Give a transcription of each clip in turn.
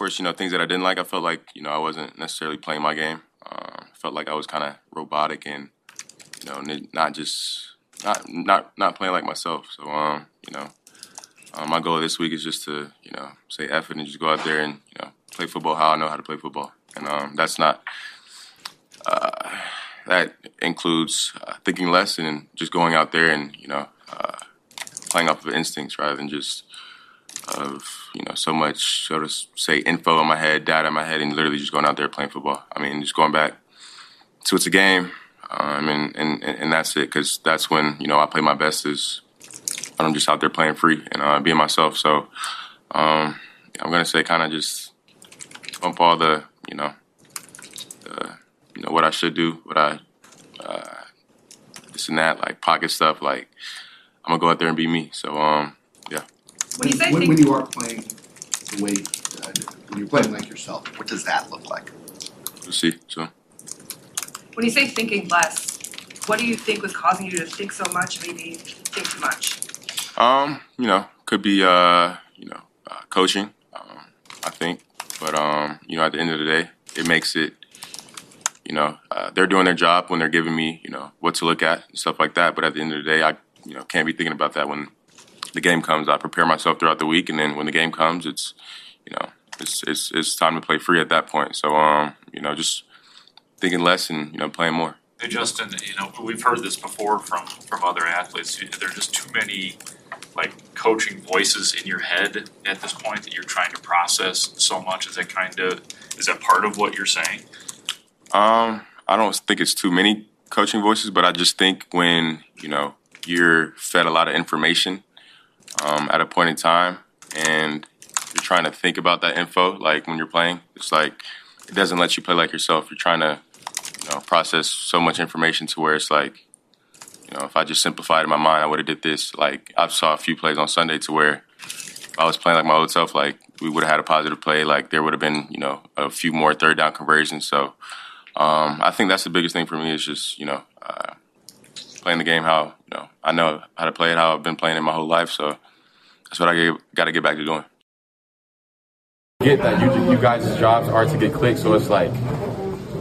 course, you know things that I didn't like. I felt like you know I wasn't necessarily playing my game. Uh, felt like I was kind of robotic and you know not just not not not playing like myself. So um, you know, um, my goal this week is just to you know say effort and just go out there and you know play football how I know how to play football, and um, that's not. Uh, that includes uh, thinking less and just going out there and you know uh, playing off of instincts rather than just of you know so much so to say info in my head, data in my head, and literally just going out there playing football. I mean, just going back to it's a game, um, and, and and that's it because that's when you know I play my best is I'm just out there playing free and uh, being myself. So um, I'm gonna say kind of just bump all the you know the, you know what I should do, what I uh, this and that like pocket stuff. Like I'm gonna go out there and be me. So um. When you say when, think- when you are playing the way uh, when you're playing like yourself, what does that look like? We'll see. So. When you say thinking less, what do you think was causing you to think so much, maybe think too much? Um, you know, could be uh, you know, uh, coaching. Um, I think, but um, you know, at the end of the day, it makes it. You know, uh, they're doing their job when they're giving me, you know, what to look at and stuff like that. But at the end of the day, I, you know, can't be thinking about that when the game comes. I prepare myself throughout the week, and then when the game comes, it's, you know, it's it's it's time to play free at that point. So, um, you know, just thinking less and you know, playing more. Hey, Justin, you know, we've heard this before from, from other athletes. There are just too many, like, coaching voices in your head at this point that you're trying to process so much. Is that kind of, is that part of what you're saying? Um, I don't think it's too many coaching voices, but I just think when you know you're fed a lot of information um, at a point in time, and you're trying to think about that info, like when you're playing, it's like it doesn't let you play like yourself. You're trying to, you know, process so much information to where it's like, you know, if I just simplified in my mind, I would have did this. Like I saw a few plays on Sunday to where I was playing like my old self, like we would have had a positive play. Like there would have been, you know, a few more third down conversions. So um, I think that's the biggest thing for me is just you know uh, playing the game how you know I know how to play it how I've been playing it my whole life. So that's what I got to get back to doing. Get that you, you guys' jobs are to get clicks, so it's like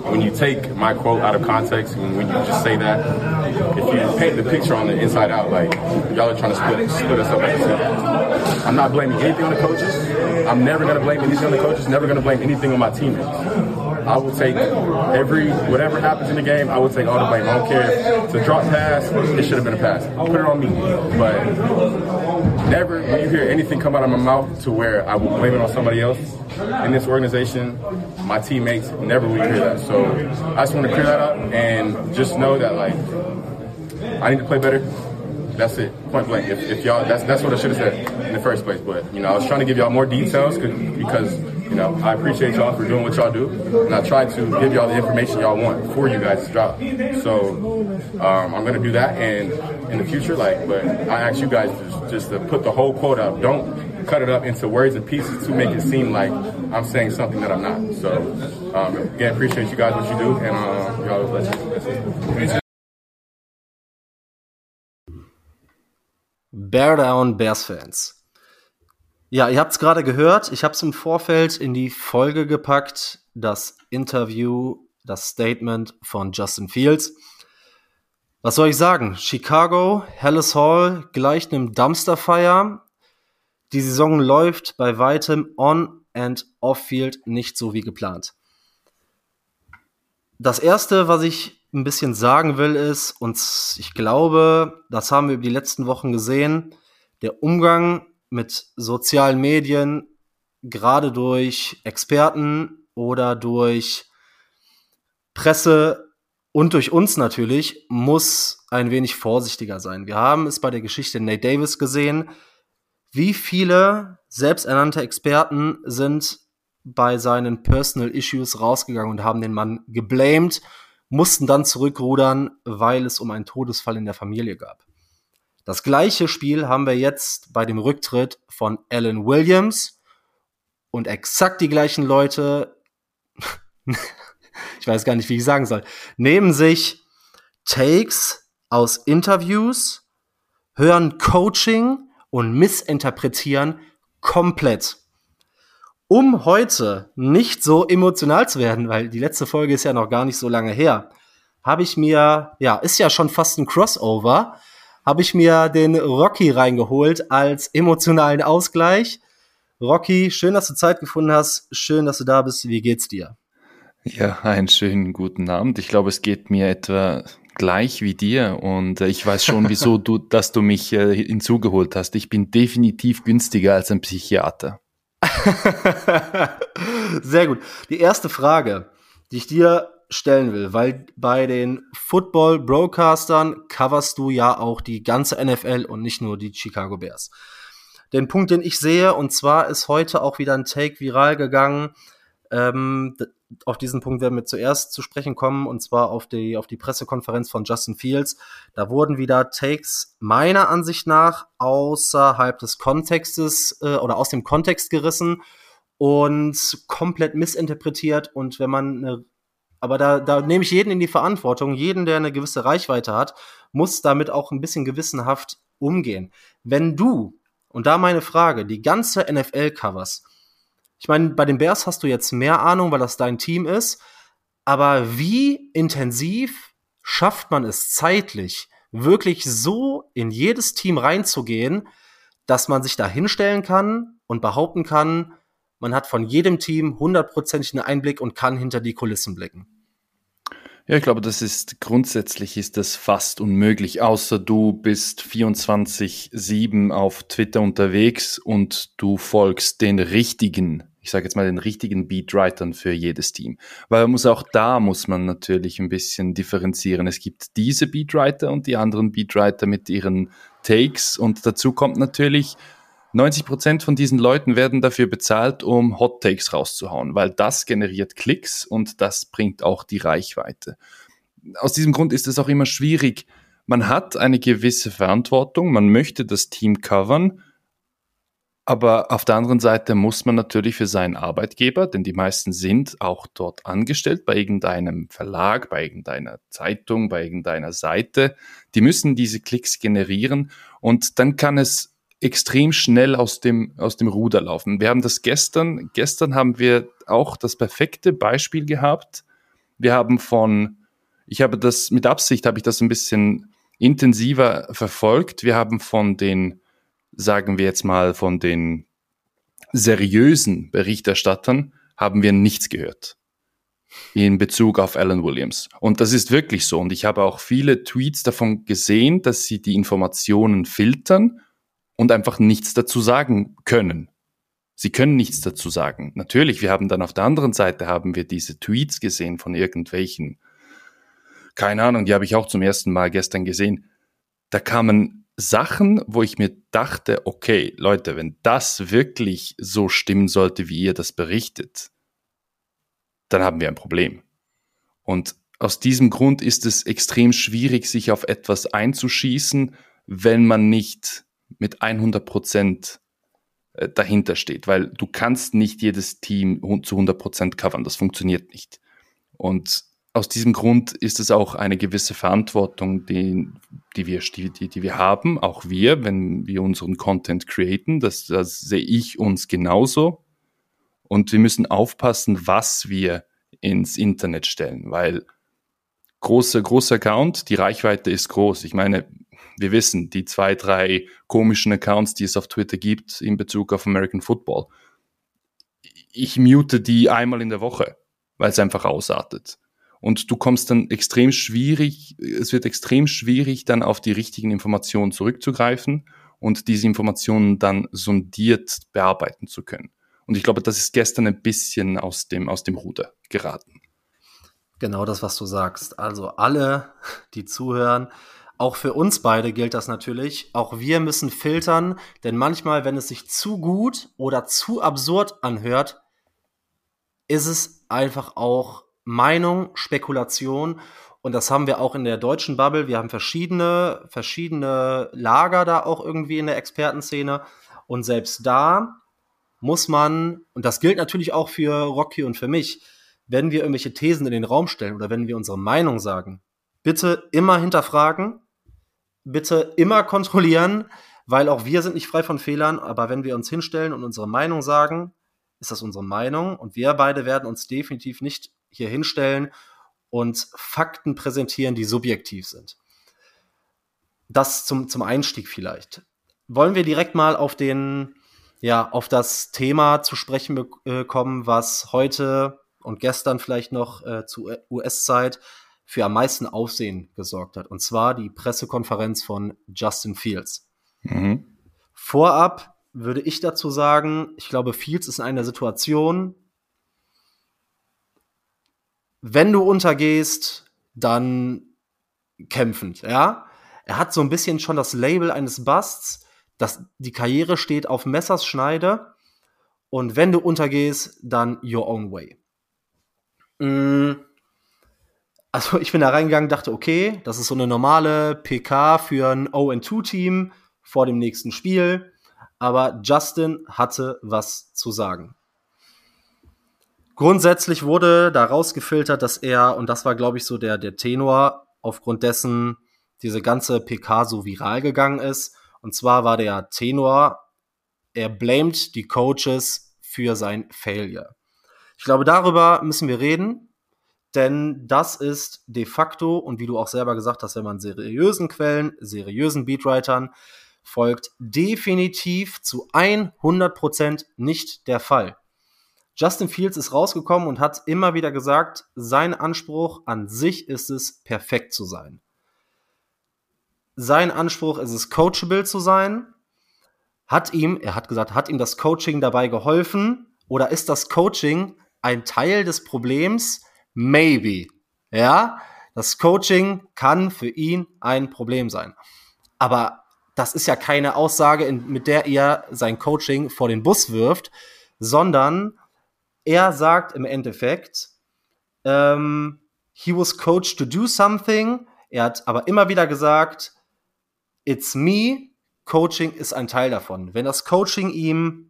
when you take my quote out of context and when you just say that, if you paint the picture on the inside out, like y'all are trying to split, split us up. I'm not blaming anything on the coaches. I'm never gonna blame anything on the coaches. Never gonna blame anything on my teammates. I will take every whatever happens in the game. I will take all the blame. I don't care it's a drop pass. It should have been a pass. Put it on me. But never when you hear anything come out of my mouth to where I will blame it on somebody else in this organization, my teammates never will hear that. So I just want to clear that up and just know that like I need to play better. That's it, point blank. If, if y'all, that's that's what I should have said in the first place. But you know, I was trying to give y'all more details because you know I appreciate y'all for doing what y'all do, and I try to give y'all the information y'all want for you guys' to drop. So um, I'm gonna do that, and in the future, like, but I ask you guys just, just to put the whole quote up. Don't cut it up into words and pieces to make it seem like I'm saying something that I'm not. So um, again, appreciate you guys what you do, and uh, y'all you. Bear Down Bears Fans. Ja, ihr habt es gerade gehört. Ich habe es im Vorfeld in die Folge gepackt. Das Interview, das Statement von Justin Fields. Was soll ich sagen? Chicago, Hallis Hall gleicht einem Dumpsterfire. Die Saison läuft bei weitem on and off-field nicht so wie geplant. Das erste, was ich ein bisschen sagen will, ist, und ich glaube, das haben wir über die letzten Wochen gesehen, der Umgang mit sozialen Medien, gerade durch Experten oder durch Presse und durch uns natürlich, muss ein wenig vorsichtiger sein. Wir haben es bei der Geschichte Nate Davis gesehen, wie viele selbsternannte Experten sind bei seinen Personal Issues rausgegangen und haben den Mann geblamed, mussten dann zurückrudern, weil es um einen Todesfall in der Familie gab. Das gleiche Spiel haben wir jetzt bei dem Rücktritt von Alan Williams und exakt die gleichen Leute, ich weiß gar nicht, wie ich sagen soll, nehmen sich Takes aus Interviews, hören Coaching und missinterpretieren komplett. Um heute nicht so emotional zu werden, weil die letzte Folge ist ja noch gar nicht so lange her, habe ich mir, ja, ist ja schon fast ein Crossover, habe ich mir den Rocky reingeholt als emotionalen Ausgleich. Rocky, schön, dass du Zeit gefunden hast. Schön, dass du da bist. Wie geht's dir? Ja, einen schönen guten Abend. Ich glaube, es geht mir etwa gleich wie dir und äh, ich weiß schon, wieso du, dass du mich äh, hinzugeholt hast. Ich bin definitiv günstiger als ein Psychiater. Sehr gut. Die erste Frage, die ich dir stellen will, weil bei den Football Broadcastern coverst du ja auch die ganze NFL und nicht nur die Chicago Bears. Den Punkt, den ich sehe, und zwar ist heute auch wieder ein Take viral gegangen. Ähm, auf diesen Punkt werden wir zuerst zu sprechen kommen, und zwar auf die, auf die Pressekonferenz von Justin Fields. Da wurden wieder Takes meiner Ansicht nach außerhalb des Kontextes äh, oder aus dem Kontext gerissen und komplett missinterpretiert. Und wenn man eine aber da, da nehme ich jeden in die Verantwortung. Jeden, der eine gewisse Reichweite hat, muss damit auch ein bisschen gewissenhaft umgehen. Wenn du, und da meine Frage, die ganze NFL covers, ich meine, bei den Bears hast du jetzt mehr Ahnung, weil das dein Team ist, aber wie intensiv schafft man es zeitlich, wirklich so in jedes Team reinzugehen, dass man sich da hinstellen kann und behaupten kann, man hat von jedem Team hundertprozentigen Einblick und kann hinter die Kulissen blicken. Ja, ich glaube, das ist grundsätzlich ist das fast unmöglich, außer du bist 24/7 auf Twitter unterwegs und du folgst den richtigen, ich sage jetzt mal den richtigen Beatwritern für jedes Team. Weil man muss auch da muss man natürlich ein bisschen differenzieren. Es gibt diese Beatwriter und die anderen Beatwriter mit ihren Takes und dazu kommt natürlich 90 Prozent von diesen Leuten werden dafür bezahlt, um Hot Takes rauszuhauen, weil das generiert Klicks und das bringt auch die Reichweite. Aus diesem Grund ist es auch immer schwierig. Man hat eine gewisse Verantwortung, man möchte das Team covern, aber auf der anderen Seite muss man natürlich für seinen Arbeitgeber, denn die meisten sind auch dort angestellt bei irgendeinem Verlag, bei irgendeiner Zeitung, bei irgendeiner Seite, die müssen diese Klicks generieren und dann kann es extrem schnell aus dem, aus dem Ruder laufen. Wir haben das gestern, gestern haben wir auch das perfekte Beispiel gehabt. Wir haben von, ich habe das, mit Absicht habe ich das ein bisschen intensiver verfolgt. Wir haben von den, sagen wir jetzt mal, von den seriösen Berichterstattern haben wir nichts gehört in Bezug auf Alan Williams. Und das ist wirklich so. Und ich habe auch viele Tweets davon gesehen, dass sie die Informationen filtern und einfach nichts dazu sagen können. Sie können nichts dazu sagen. Natürlich, wir haben dann auf der anderen Seite haben wir diese Tweets gesehen von irgendwelchen, keine Ahnung, die habe ich auch zum ersten Mal gestern gesehen. Da kamen Sachen, wo ich mir dachte, okay, Leute, wenn das wirklich so stimmen sollte, wie ihr das berichtet, dann haben wir ein Problem. Und aus diesem Grund ist es extrem schwierig, sich auf etwas einzuschießen, wenn man nicht mit 100 Prozent äh, dahinter steht, weil du kannst nicht jedes Team zu 100 Prozent covern, das funktioniert nicht. Und aus diesem Grund ist es auch eine gewisse Verantwortung, die, die, wir, die, die wir haben, auch wir, wenn wir unseren Content createn, das, das sehe ich uns genauso. Und wir müssen aufpassen, was wir ins Internet stellen, weil großer, großer Account, die Reichweite ist groß. Ich meine, wir wissen, die zwei, drei komischen Accounts, die es auf Twitter gibt in Bezug auf American Football, ich mute die einmal in der Woche, weil es einfach ausartet. Und du kommst dann extrem schwierig, es wird extrem schwierig, dann auf die richtigen Informationen zurückzugreifen und diese Informationen dann sondiert bearbeiten zu können. Und ich glaube, das ist gestern ein bisschen aus dem, aus dem Ruder geraten. Genau das, was du sagst. Also alle, die zuhören, auch für uns beide gilt das natürlich. Auch wir müssen filtern, denn manchmal, wenn es sich zu gut oder zu absurd anhört, ist es einfach auch Meinung, Spekulation. Und das haben wir auch in der deutschen Bubble. Wir haben verschiedene, verschiedene Lager da auch irgendwie in der Expertenszene. Und selbst da muss man, und das gilt natürlich auch für Rocky und für mich, wenn wir irgendwelche Thesen in den Raum stellen oder wenn wir unsere Meinung sagen, bitte immer hinterfragen, bitte immer kontrollieren, weil auch wir sind nicht frei von Fehlern, aber wenn wir uns hinstellen und unsere Meinung sagen, ist das unsere Meinung und wir beide werden uns definitiv nicht hier hinstellen und Fakten präsentieren, die subjektiv sind. Das zum, zum Einstieg vielleicht. Wollen wir direkt mal auf den, ja, auf das Thema zu sprechen äh, kommen, was heute und gestern vielleicht noch äh, zu US-Zeit für am meisten Aufsehen gesorgt hat. Und zwar die Pressekonferenz von Justin Fields. Mhm. Vorab würde ich dazu sagen, ich glaube, Fields ist in einer Situation, wenn du untergehst, dann kämpfend, ja. Er hat so ein bisschen schon das Label eines Busts, dass die Karriere steht auf Messers Schneide und wenn du untergehst, dann your own way. Mm. Also ich bin da reingegangen, dachte, okay, das ist so eine normale PK für ein O2-Team vor dem nächsten Spiel. Aber Justin hatte was zu sagen. Grundsätzlich wurde da rausgefiltert, dass er, und das war, glaube ich, so der, der Tenor, aufgrund dessen diese ganze PK so viral gegangen ist. Und zwar war der Tenor, er blamed die Coaches für sein Failure. Ich glaube, darüber müssen wir reden, denn das ist de facto, und wie du auch selber gesagt hast, wenn man seriösen Quellen, seriösen Beatwritern folgt, definitiv zu 100% nicht der Fall. Justin Fields ist rausgekommen und hat immer wieder gesagt, sein Anspruch an sich ist es, perfekt zu sein. Sein Anspruch ist es, coachable zu sein. Hat ihm, er hat gesagt, hat ihm das Coaching dabei geholfen? Oder ist das Coaching ein Teil des Problems? Maybe. Ja, das Coaching kann für ihn ein Problem sein. Aber das ist ja keine Aussage, mit der er sein Coaching vor den Bus wirft, sondern er sagt im Endeffekt, ähm, he was coached to do something. Er hat aber immer wieder gesagt, it's me. Coaching ist ein Teil davon. Wenn das Coaching ihm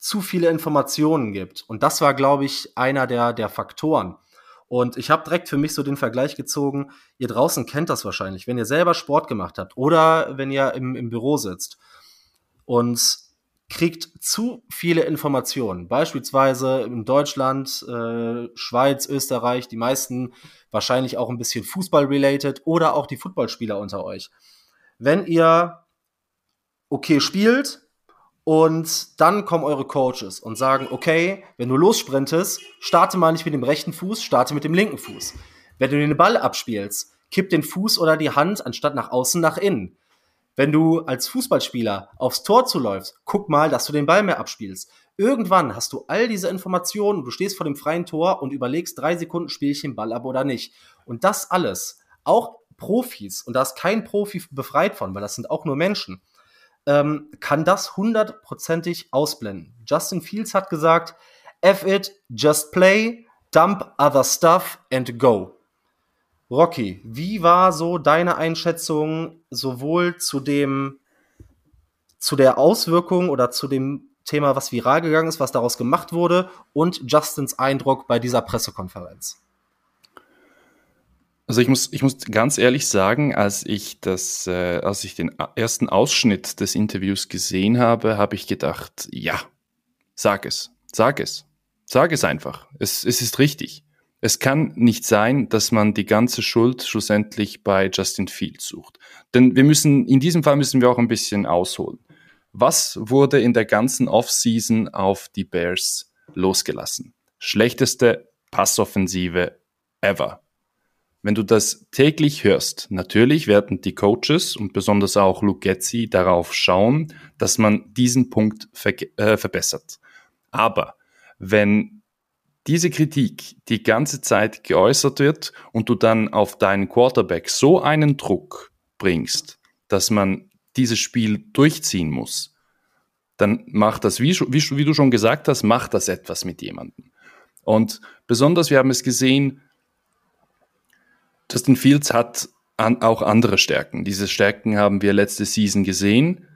zu viele Informationen gibt, und das war, glaube ich, einer der, der Faktoren. Und ich habe direkt für mich so den Vergleich gezogen, ihr draußen kennt das wahrscheinlich, wenn ihr selber Sport gemacht habt oder wenn ihr im, im Büro sitzt und kriegt zu viele Informationen. Beispielsweise in Deutschland, äh, Schweiz, Österreich, die meisten wahrscheinlich auch ein bisschen Fußball-related oder auch die Footballspieler unter euch. Wenn ihr okay spielt und dann kommen eure Coaches und sagen, okay, wenn du lossprintest, starte mal nicht mit dem rechten Fuß, starte mit dem linken Fuß. Wenn du den Ball abspielst, kipp den Fuß oder die Hand anstatt nach außen nach innen. Wenn du als Fußballspieler aufs Tor zuläufst, guck mal, dass du den Ball mehr abspielst. Irgendwann hast du all diese Informationen, du stehst vor dem freien Tor und überlegst drei Sekunden, spiele ich den Ball ab oder nicht. Und das alles, auch Profis, und da ist kein Profi befreit von, weil das sind auch nur Menschen, ähm, kann das hundertprozentig ausblenden. Justin Fields hat gesagt, F it, just play, dump other stuff and go. Rocky, wie war so deine Einschätzung sowohl zu dem, zu der Auswirkung oder zu dem Thema, was viral gegangen ist, was daraus gemacht wurde und Justins Eindruck bei dieser Pressekonferenz? Also ich muss, ich muss ganz ehrlich sagen, als ich das, äh, als ich den ersten Ausschnitt des Interviews gesehen habe, habe ich gedacht, ja, sag es, sag es, sag es einfach. Es, es ist richtig. Es kann nicht sein, dass man die ganze Schuld schlussendlich bei Justin Fields sucht. Denn wir müssen, in diesem Fall müssen wir auch ein bisschen ausholen. Was wurde in der ganzen Offseason auf die Bears losgelassen? Schlechteste Passoffensive ever. Wenn du das täglich hörst, natürlich werden die Coaches und besonders auch Luke Getzi darauf schauen, dass man diesen Punkt ver äh, verbessert. Aber wenn diese Kritik die ganze Zeit geäußert wird und du dann auf deinen Quarterback so einen Druck bringst, dass man dieses Spiel durchziehen muss, dann macht das, wie, wie, wie du schon gesagt hast, macht das etwas mit jemandem. Und besonders, wir haben es gesehen, Justin Fields hat an, auch andere Stärken. Diese Stärken haben wir letzte Season gesehen.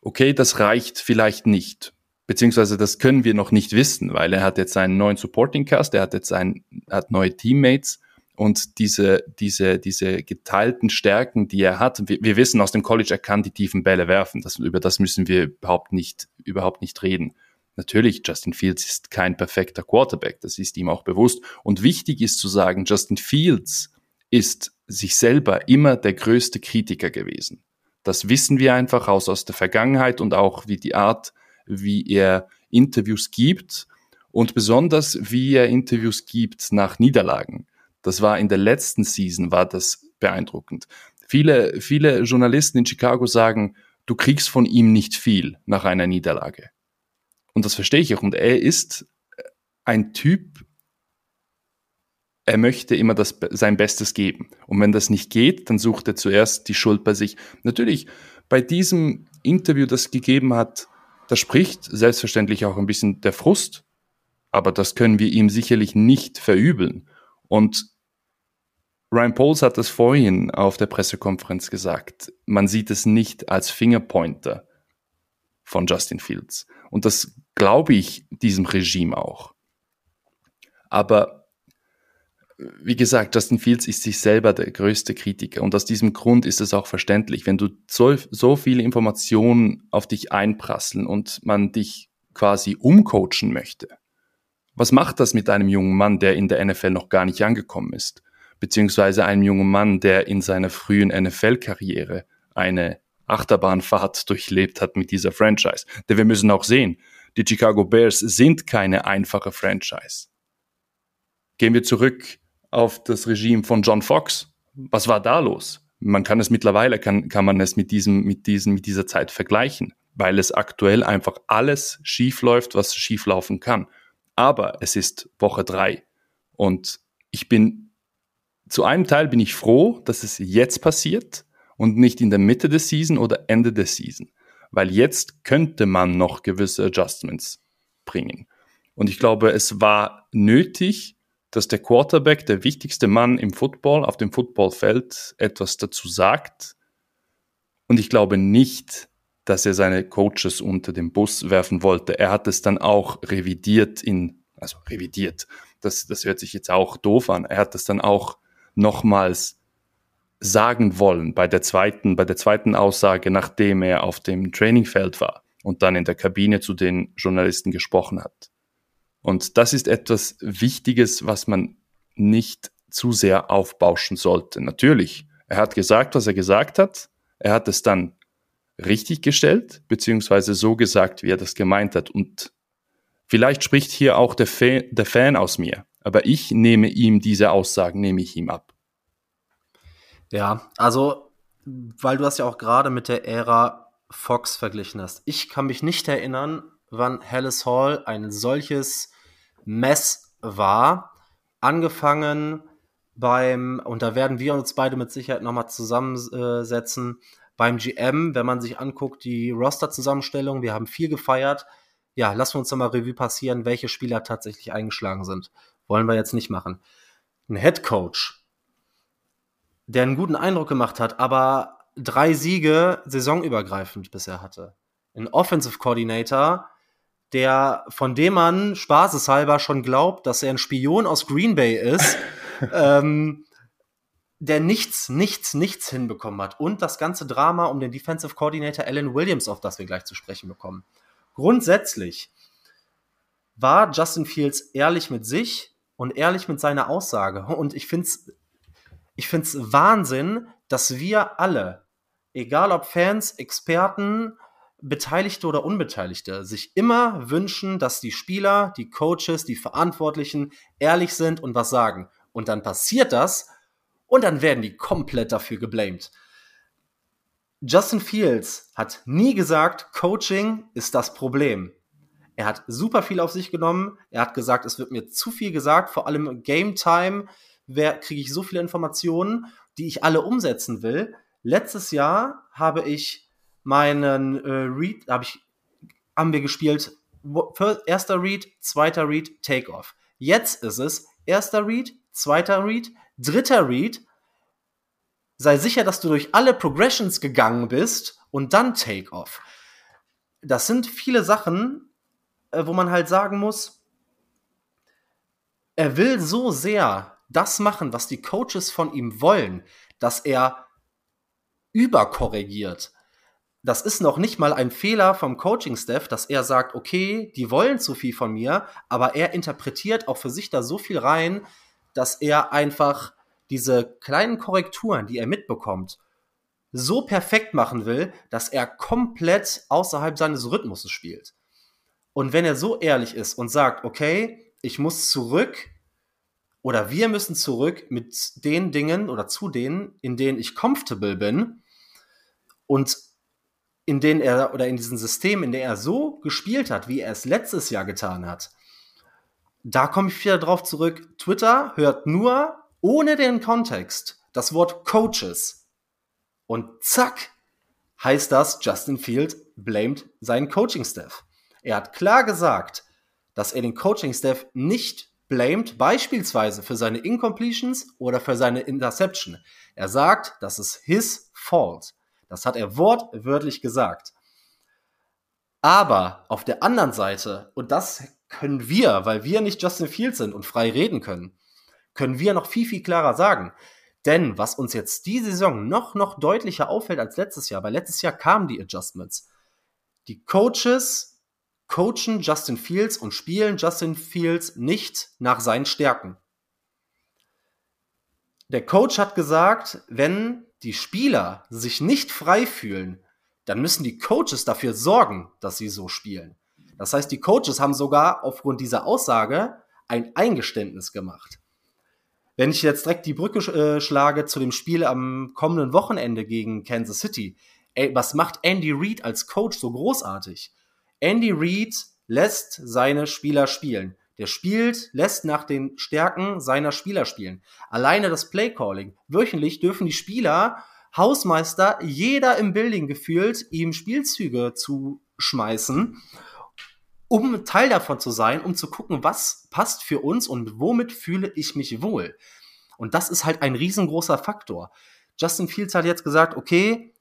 Okay, das reicht vielleicht nicht beziehungsweise das können wir noch nicht wissen, weil er hat jetzt einen neuen Supporting Cast, er hat jetzt einen, hat neue Teammates und diese, diese, diese geteilten Stärken, die er hat, wir, wir wissen aus dem College, er kann die tiefen Bälle werfen. Das, über das müssen wir überhaupt nicht, überhaupt nicht reden. Natürlich, Justin Fields ist kein perfekter Quarterback, das ist ihm auch bewusst. Und wichtig ist zu sagen, Justin Fields ist sich selber immer der größte Kritiker gewesen. Das wissen wir einfach aus, aus der Vergangenheit und auch wie die Art, wie er Interviews gibt und besonders wie er Interviews gibt nach Niederlagen. Das war in der letzten Season, war das beeindruckend. Viele, viele Journalisten in Chicago sagen, du kriegst von ihm nicht viel nach einer Niederlage. Und das verstehe ich auch. Und er ist ein Typ, er möchte immer das, sein Bestes geben. Und wenn das nicht geht, dann sucht er zuerst die Schuld bei sich. Natürlich, bei diesem Interview, das gegeben hat, da spricht selbstverständlich auch ein bisschen der Frust. Aber das können wir ihm sicherlich nicht verübeln. Und Ryan Pauls hat das vorhin auf der Pressekonferenz gesagt. Man sieht es nicht als Fingerpointer von Justin Fields. Und das glaube ich diesem Regime auch. Aber wie gesagt, Justin Fields ist sich selber der größte Kritiker und aus diesem Grund ist es auch verständlich, wenn du so, so viele Informationen auf dich einprasseln und man dich quasi umcoachen möchte. Was macht das mit einem jungen Mann, der in der NFL noch gar nicht angekommen ist? Beziehungsweise einem jungen Mann, der in seiner frühen NFL-Karriere eine Achterbahnfahrt durchlebt hat mit dieser Franchise. Denn wir müssen auch sehen, die Chicago Bears sind keine einfache Franchise. Gehen wir zurück auf das Regime von John Fox. Was war da los? Man kann es mittlerweile, kann, kann man es mit diesem, mit diesem, mit dieser Zeit vergleichen, weil es aktuell einfach alles schief läuft, was schief laufen kann. Aber es ist Woche drei und ich bin, zu einem Teil bin ich froh, dass es jetzt passiert und nicht in der Mitte der Season oder Ende der Season weil jetzt könnte man noch gewisse Adjustments bringen. Und ich glaube, es war nötig, dass der Quarterback, der wichtigste Mann im Football, auf dem Footballfeld, etwas dazu sagt. Und ich glaube nicht, dass er seine Coaches unter den Bus werfen wollte. Er hat es dann auch revidiert in, also revidiert. Das, das hört sich jetzt auch doof an. Er hat es dann auch nochmals sagen wollen bei der zweiten, bei der zweiten Aussage, nachdem er auf dem Trainingfeld war und dann in der Kabine zu den Journalisten gesprochen hat. Und das ist etwas Wichtiges, was man nicht zu sehr aufbauschen sollte. Natürlich, er hat gesagt, was er gesagt hat. Er hat es dann richtig gestellt, beziehungsweise so gesagt, wie er das gemeint hat. Und vielleicht spricht hier auch der, Fa der Fan aus mir. Aber ich nehme ihm diese Aussagen, nehme ich ihm ab. Ja, also, weil du das ja auch gerade mit der Ära Fox verglichen hast. Ich kann mich nicht erinnern, wann Hallis Hall ein solches Mess war. Angefangen beim, und da werden wir uns beide mit Sicherheit nochmal zusammensetzen, beim GM, wenn man sich anguckt, die Roster-Zusammenstellung, wir haben viel gefeiert. Ja, lassen wir uns nochmal Revue passieren, welche Spieler tatsächlich eingeschlagen sind. Wollen wir jetzt nicht machen. Ein Head Coach, der einen guten Eindruck gemacht hat, aber drei Siege saisonübergreifend bisher hatte. Ein Offensive Coordinator, der, von dem man spaßeshalber schon glaubt, dass er ein Spion aus Green Bay ist, ähm, der nichts, nichts, nichts hinbekommen hat. Und das ganze Drama um den Defensive Coordinator Alan Williams, auf das wir gleich zu sprechen bekommen. Grundsätzlich war Justin Fields ehrlich mit sich und ehrlich mit seiner Aussage. Und ich finde es ich finde es Wahnsinn, dass wir alle, egal ob Fans, Experten, Beteiligte oder Unbeteiligte, sich immer wünschen, dass die Spieler, die Coaches, die Verantwortlichen ehrlich sind und was sagen. Und dann passiert das und dann werden die komplett dafür geblamed. Justin Fields hat nie gesagt, Coaching ist das Problem. Er hat super viel auf sich genommen. Er hat gesagt, es wird mir zu viel gesagt, vor allem Game Time kriege ich so viele Informationen, die ich alle umsetzen will. Letztes Jahr habe ich meinen äh, Read, habe ich, haben wir gespielt, erster Read, zweiter Read, Takeoff. Jetzt ist es erster Read, zweiter Read, dritter Read. Sei sicher, dass du durch alle Progressions gegangen bist und dann Takeoff. Das sind viele Sachen, äh, wo man halt sagen muss, er will so sehr das machen, was die Coaches von ihm wollen, dass er überkorrigiert. Das ist noch nicht mal ein Fehler vom Coaching-Staff, dass er sagt, okay, die wollen zu viel von mir, aber er interpretiert auch für sich da so viel rein, dass er einfach diese kleinen Korrekturen, die er mitbekommt, so perfekt machen will, dass er komplett außerhalb seines Rhythmuses spielt. Und wenn er so ehrlich ist und sagt, okay, ich muss zurück oder wir müssen zurück mit den Dingen oder zu denen, in denen ich comfortable bin und in denen er oder in diesem System, in dem er so gespielt hat, wie er es letztes Jahr getan hat, da komme ich wieder drauf zurück. Twitter hört nur ohne den Kontext das Wort Coaches und zack, heißt das, Justin Field blamed seinen Coaching-Staff. Er hat klar gesagt, dass er den Coaching-Staff nicht blamed, beispielsweise für seine Incompletions oder für seine Interception. Er sagt, das ist his fault. Das hat er wortwörtlich gesagt. Aber auf der anderen Seite, und das können wir, weil wir nicht Justin Field sind und frei reden können, können wir noch viel, viel klarer sagen. Denn was uns jetzt die Saison noch, noch deutlicher auffällt als letztes Jahr, weil letztes Jahr kamen die Adjustments. Die Coaches coachen Justin Fields und spielen Justin Fields nicht nach seinen Stärken. Der Coach hat gesagt, wenn die Spieler sich nicht frei fühlen, dann müssen die Coaches dafür sorgen, dass sie so spielen. Das heißt, die Coaches haben sogar aufgrund dieser Aussage ein Eingeständnis gemacht. Wenn ich jetzt direkt die Brücke äh, schlage zu dem Spiel am kommenden Wochenende gegen Kansas City, ey, was macht Andy Reid als Coach so großartig? Andy Reid lässt seine Spieler spielen. Der spielt, lässt nach den Stärken seiner Spieler spielen. Alleine das Playcalling. Wöchentlich dürfen die Spieler, Hausmeister, jeder im Building gefühlt, ihm Spielzüge zu schmeißen um Teil davon zu sein, um zu gucken, was passt für uns und womit fühle ich mich wohl. Und das ist halt ein riesengroßer Faktor. Justin Fields hat jetzt gesagt, okay,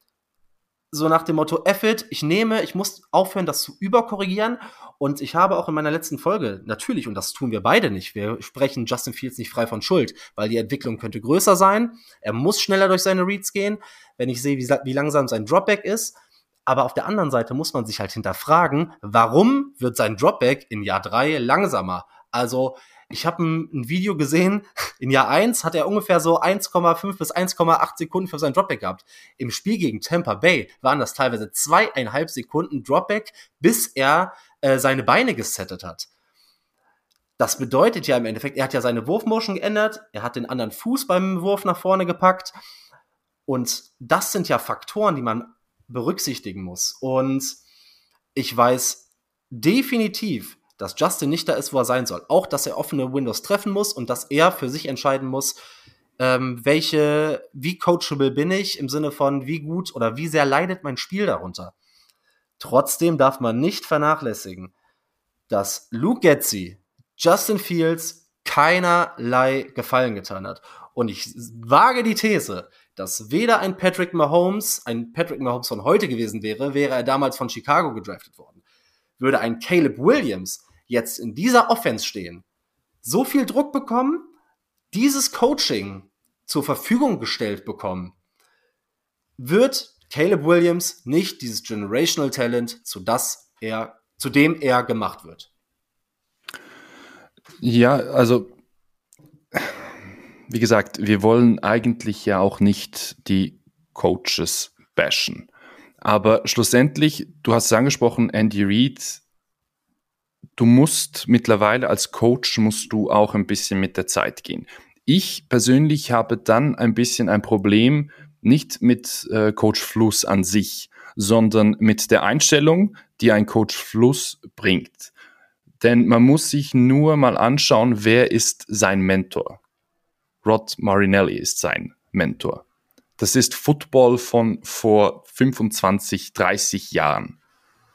so nach dem Motto, F ich nehme, ich muss aufhören, das zu überkorrigieren. Und ich habe auch in meiner letzten Folge, natürlich, und das tun wir beide nicht, wir sprechen Justin Fields nicht frei von Schuld, weil die Entwicklung könnte größer sein. Er muss schneller durch seine Reads gehen. Wenn ich sehe, wie, wie langsam sein Dropback ist, aber auf der anderen Seite muss man sich halt hinterfragen, warum wird sein Dropback in Jahr drei langsamer? Also ich habe ein, ein, Video gesehen, in Jahr eins hat er ungefähr so 1,5 bis 1,8 Sekunden für sein Dropback gehabt. Im Spiel gegen Tampa Bay waren das teilweise zweieinhalb Sekunden Dropback, bis er äh, seine Beine gesettet hat. Das bedeutet ja im Endeffekt, er hat ja seine Wurfmotion geändert, er hat den anderen Fuß beim Wurf nach vorne gepackt. Und das sind ja Faktoren, die man berücksichtigen muss. Und ich weiß definitiv, dass Justin nicht da ist, wo er sein soll. Auch, dass er offene Windows treffen muss und dass er für sich entscheiden muss, ähm, welche, wie coachable bin ich im Sinne von, wie gut oder wie sehr leidet mein Spiel darunter. Trotzdem darf man nicht vernachlässigen, dass Luke Getzi Justin Fields keinerlei Gefallen getan hat. Und ich wage die These, dass weder ein Patrick Mahomes ein Patrick Mahomes von heute gewesen wäre, wäre er damals von Chicago gedraftet worden. Würde ein Caleb Williams jetzt in dieser Offense stehen, so viel Druck bekommen, dieses Coaching zur Verfügung gestellt bekommen, wird Caleb Williams nicht dieses Generational Talent, zu das er, zu dem er gemacht wird. Ja, also wie gesagt, wir wollen eigentlich ja auch nicht die Coaches bashen. Aber schlussendlich, du hast es angesprochen, Andy Reid, du musst mittlerweile als Coach musst du auch ein bisschen mit der Zeit gehen. Ich persönlich habe dann ein bisschen ein Problem, nicht mit äh, Coach Fluss an sich, sondern mit der Einstellung, die ein Coach Fluss bringt. Denn man muss sich nur mal anschauen, wer ist sein Mentor. Rod Marinelli ist sein Mentor. Das ist Football von vor 25, 30 Jahren.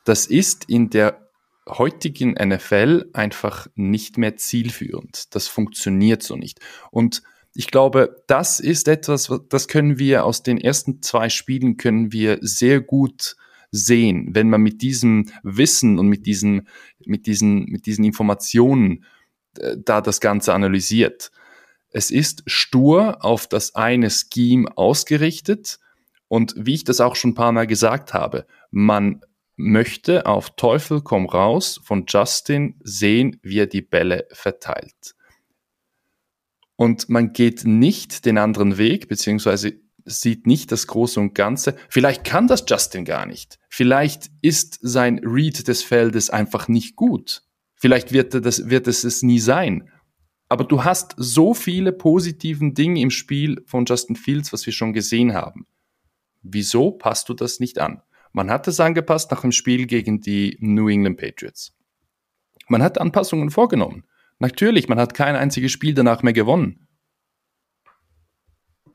Das ist in der heutigen NFL einfach nicht mehr zielführend. Das funktioniert so nicht. Und ich glaube, das ist etwas, das können wir aus den ersten zwei Spielen können wir sehr gut sehen, wenn man mit diesem Wissen und mit diesen, mit diesen, mit diesen Informationen äh, da das Ganze analysiert. Es ist stur auf das eine Scheme ausgerichtet Und wie ich das auch schon ein paar Mal gesagt habe, man möchte auf Teufel komm raus von Justin sehen, wie er die Bälle verteilt. Und man geht nicht den anderen Weg, beziehungsweise sieht nicht das Große und Ganze. Vielleicht kann das Justin gar nicht. Vielleicht ist sein Read des Feldes einfach nicht gut. Vielleicht wird, das, wird es es nie sein. Aber du hast so viele positiven Dinge im Spiel von Justin Fields, was wir schon gesehen haben. Wieso passt du das nicht an? Man hat es angepasst nach dem Spiel gegen die New England Patriots. Man hat Anpassungen vorgenommen. Natürlich, man hat kein einziges Spiel danach mehr gewonnen.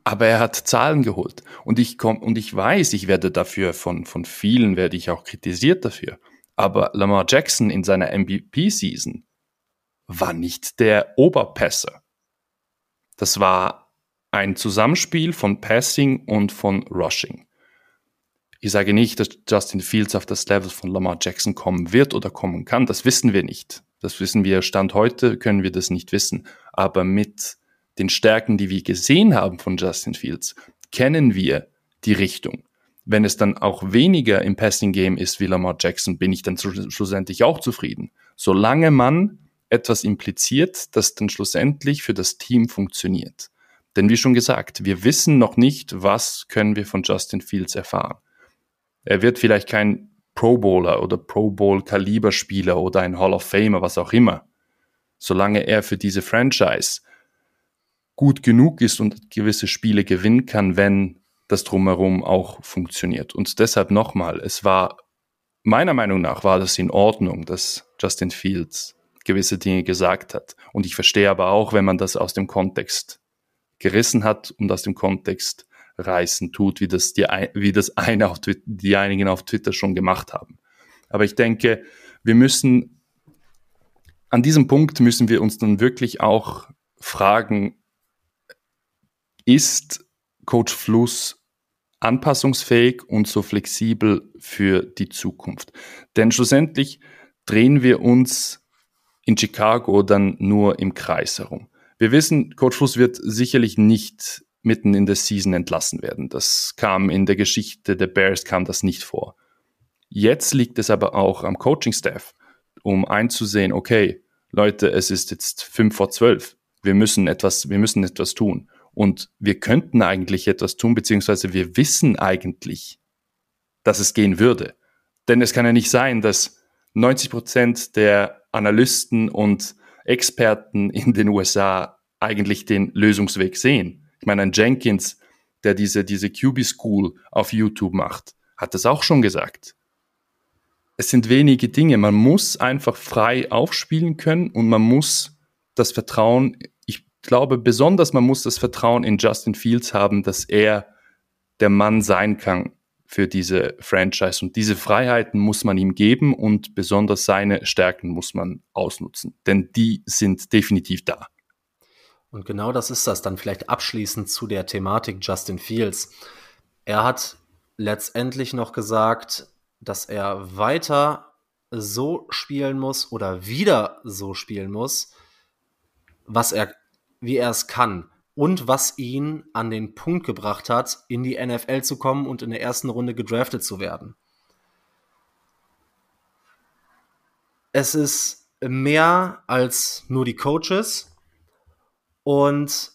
Aber er hat Zahlen geholt. Und ich komm, und ich weiß, ich werde dafür von, von vielen werde ich auch kritisiert dafür. Aber Lamar Jackson in seiner MVP-Season war nicht der Oberpässer. Das war ein Zusammenspiel von Passing und von Rushing. Ich sage nicht, dass Justin Fields auf das Level von Lamar Jackson kommen wird oder kommen kann. Das wissen wir nicht. Das wissen wir Stand heute, können wir das nicht wissen. Aber mit den Stärken, die wir gesehen haben von Justin Fields, kennen wir die Richtung. Wenn es dann auch weniger im Passing Game ist wie Lamar Jackson, bin ich dann schlussendlich auch zufrieden. Solange man etwas impliziert, das dann schlussendlich für das Team funktioniert. Denn wie schon gesagt, wir wissen noch nicht, was können wir von Justin Fields erfahren. Er wird vielleicht kein Pro Bowler oder Pro Bowl Kaliberspieler oder ein Hall of Famer, was auch immer. Solange er für diese Franchise gut genug ist und gewisse Spiele gewinnen kann, wenn das drumherum auch funktioniert. Und deshalb nochmal, es war, meiner Meinung nach war das in Ordnung, dass Justin Fields gewisse Dinge gesagt hat. Und ich verstehe aber auch, wenn man das aus dem Kontext gerissen hat und aus dem Kontext reißen tut, wie das, die, wie das eine auf Twitter, die einigen auf Twitter schon gemacht haben. Aber ich denke, wir müssen, an diesem Punkt müssen wir uns dann wirklich auch fragen, ist Coach Fluss anpassungsfähig und so flexibel für die Zukunft? Denn schlussendlich drehen wir uns in Chicago dann nur im Kreis herum. Wir wissen, Coach Fluss wird sicherlich nicht mitten in der Season entlassen werden. Das kam in der Geschichte der Bears kam das nicht vor. Jetzt liegt es aber auch am Coaching-Staff, um einzusehen, okay, Leute, es ist jetzt fünf vor zwölf. Wir müssen etwas, wir müssen etwas tun. Und wir könnten eigentlich etwas tun, beziehungsweise wir wissen eigentlich, dass es gehen würde. Denn es kann ja nicht sein, dass 90 Prozent der Analysten und Experten in den USA eigentlich den Lösungsweg sehen. Ich meine, ein Jenkins, der diese, diese QB School auf YouTube macht, hat das auch schon gesagt. Es sind wenige Dinge. Man muss einfach frei aufspielen können und man muss das Vertrauen, ich glaube besonders, man muss das Vertrauen in Justin Fields haben, dass er der Mann sein kann für diese Franchise. Und diese Freiheiten muss man ihm geben und besonders seine Stärken muss man ausnutzen. Denn die sind definitiv da. Und genau das ist das dann vielleicht abschließend zu der Thematik Justin Fields. Er hat letztendlich noch gesagt, dass er weiter so spielen muss oder wieder so spielen muss, was er, wie er es kann und was ihn an den Punkt gebracht hat, in die NFL zu kommen und in der ersten Runde gedraftet zu werden. Es ist mehr als nur die Coaches, und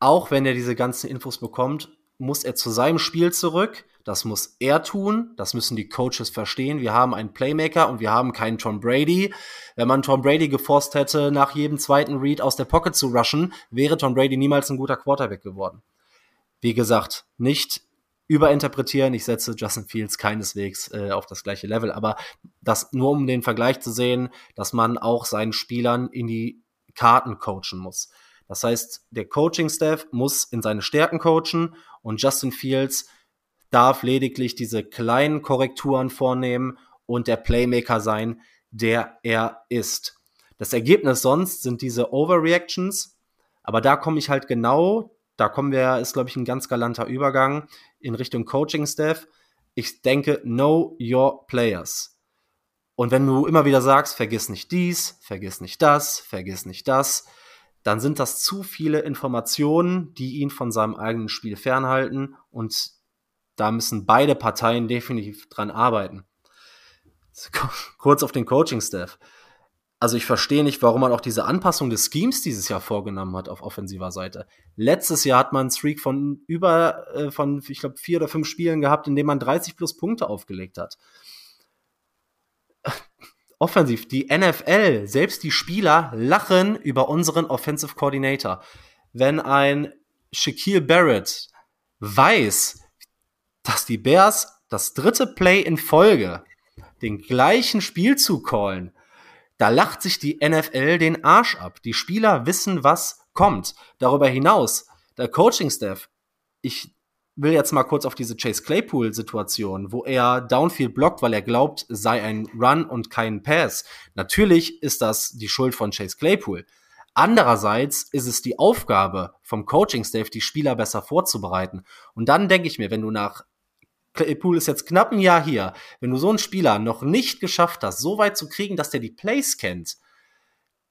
auch wenn er diese ganzen Infos bekommt, muss er zu seinem Spiel zurück. Das muss er tun. Das müssen die Coaches verstehen. Wir haben einen Playmaker und wir haben keinen Tom Brady. Wenn man Tom Brady geforst hätte, nach jedem zweiten Read aus der Pocket zu rushen, wäre Tom Brady niemals ein guter Quarterback geworden. Wie gesagt, nicht überinterpretieren. Ich setze Justin Fields keineswegs äh, auf das gleiche Level, aber das nur um den Vergleich zu sehen, dass man auch seinen Spielern in die Karten coachen muss. Das heißt, der Coaching-Staff muss in seine Stärken coachen und Justin Fields darf lediglich diese kleinen Korrekturen vornehmen und der Playmaker sein, der er ist. Das Ergebnis sonst sind diese Overreactions, aber da komme ich halt genau, da kommen wir, ist glaube ich ein ganz galanter Übergang in Richtung Coaching-Staff. Ich denke, know your players. Und wenn du immer wieder sagst, vergiss nicht dies, vergiss nicht das, vergiss nicht das, dann sind das zu viele Informationen, die ihn von seinem eigenen Spiel fernhalten und Da müssen beide Parteien definitiv dran arbeiten. Kurz auf den Coaching-Staff. Also ich verstehe nicht, warum man auch diese Anpassung des Schemes dieses Jahr vorgenommen hat auf offensiver Seite. Letztes Jahr hat man einen Streak von über, äh, von, ich glaube, vier oder fünf Spielen gehabt, in dem man 30 plus Punkte aufgelegt hat. Offensiv, die NFL, selbst die Spieler lachen über unseren Offensive Coordinator. Wenn ein Shaquille Barrett weiß, dass die Bears das dritte Play in Folge den gleichen Spielzug callen, da lacht sich die NFL den Arsch ab. Die Spieler wissen, was kommt. Darüber hinaus, der Coaching-Staff, ich will jetzt mal kurz auf diese Chase Claypool-Situation, wo er Downfield blockt, weil er glaubt, sei ein Run und kein Pass. Natürlich ist das die Schuld von Chase Claypool. Andererseits ist es die Aufgabe vom Coaching-Staff, die Spieler besser vorzubereiten. Und dann denke ich mir, wenn du nach Claypool ist jetzt knapp ein Jahr hier. Wenn du so einen Spieler noch nicht geschafft hast, so weit zu kriegen, dass der die Plays kennt.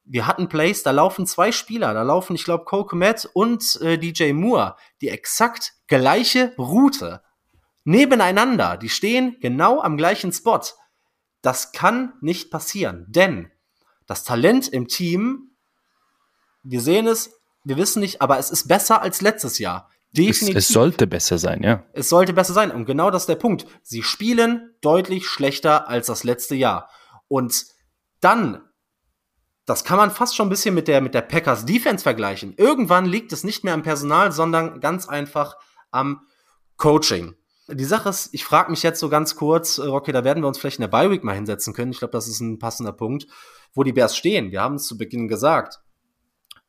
Wir hatten Plays, da laufen zwei Spieler, da laufen, ich glaube, Cole Komet und äh, DJ Moore, die exakt gleiche Route nebeneinander. Die stehen genau am gleichen Spot. Das kann nicht passieren, denn das Talent im Team, wir sehen es, wir wissen nicht, aber es ist besser als letztes Jahr. Definitiv. Es, es, sollte besser sein, ja. Es sollte besser sein. Und genau das ist der Punkt. Sie spielen deutlich schlechter als das letzte Jahr. Und dann, das kann man fast schon ein bisschen mit der, mit der Packers Defense vergleichen. Irgendwann liegt es nicht mehr am Personal, sondern ganz einfach am Coaching. Die Sache ist, ich frage mich jetzt so ganz kurz, äh, okay, da werden wir uns vielleicht in der Bye Week mal hinsetzen können. Ich glaube, das ist ein passender Punkt, wo die Bears stehen. Wir haben es zu Beginn gesagt.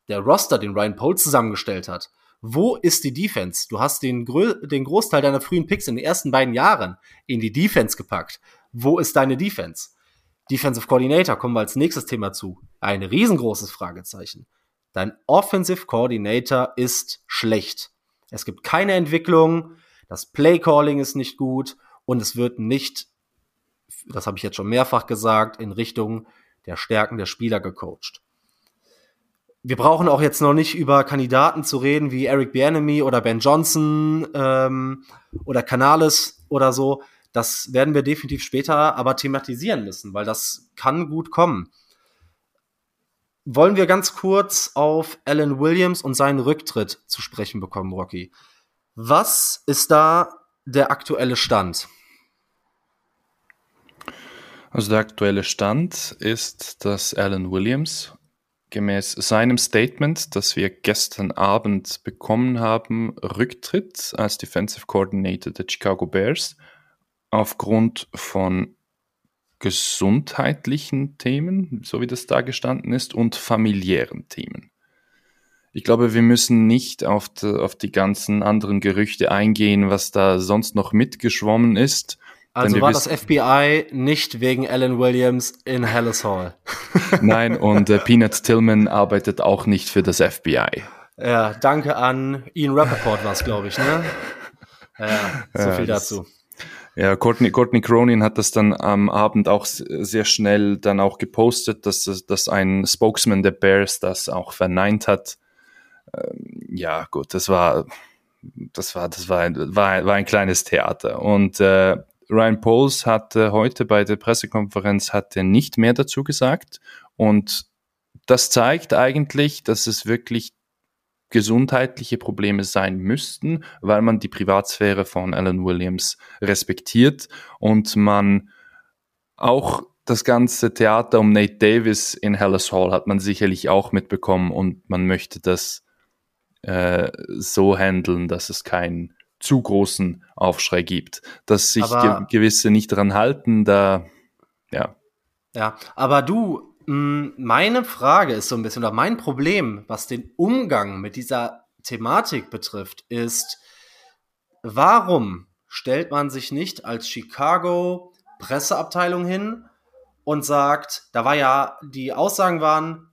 Der Roster, den Ryan Poles zusammengestellt hat, wo ist die Defense? Du hast den, den Großteil deiner frühen Picks in den ersten beiden Jahren in die Defense gepackt. Wo ist deine Defense? Defensive Coordinator, kommen wir als nächstes Thema zu. Ein riesengroßes Fragezeichen. Dein Offensive Coordinator ist schlecht. Es gibt keine Entwicklung, das Play Calling ist nicht gut und es wird nicht, das habe ich jetzt schon mehrfach gesagt, in Richtung der Stärken der Spieler gecoacht wir brauchen auch jetzt noch nicht über Kandidaten zu reden wie Eric Bienemy oder Ben Johnson ähm, oder Canales oder so. Das werden wir definitiv später aber thematisieren müssen, weil das kann gut kommen. Wollen wir ganz kurz auf Alan Williams und seinen Rücktritt zu sprechen bekommen, Rocky? Was ist da der aktuelle Stand? Also der aktuelle Stand ist, dass Alan Williams gemäß seinem Statement, das wir gestern Abend bekommen haben, Rücktritt als Defensive Coordinator der Chicago Bears aufgrund von gesundheitlichen Themen, so wie das da gestanden ist, und familiären Themen. Ich glaube, wir müssen nicht auf die, auf die ganzen anderen Gerüchte eingehen, was da sonst noch mitgeschwommen ist. Also war das FBI nicht wegen Alan Williams in Hallis Hall. Nein, und äh, Peanut Tillman arbeitet auch nicht für das FBI. Ja, danke an Ian Rappaport war es, glaube ich, ne? Ja, so viel dazu. Ja, Courtney, Courtney Cronin hat das dann am Abend auch sehr schnell dann auch gepostet, dass, dass ein Spokesman der Bears das auch verneint hat. Ähm, ja, gut, das war, das war, das war, war, war ein kleines Theater. Und äh, Ryan Poles hatte heute bei der Pressekonferenz hatte nicht mehr dazu gesagt. Und das zeigt eigentlich, dass es wirklich gesundheitliche Probleme sein müssten, weil man die Privatsphäre von Alan Williams respektiert und man auch das ganze Theater um Nate Davis in Hallis Hall hat man sicherlich auch mitbekommen und man möchte das äh, so handeln, dass es kein zu großen Aufschrei gibt. Dass sich ge gewisse nicht daran halten, da, ja. Ja, aber du, mh, meine Frage ist so ein bisschen, oder mein Problem, was den Umgang mit dieser Thematik betrifft, ist, warum stellt man sich nicht als Chicago Presseabteilung hin und sagt, da war ja, die Aussagen waren,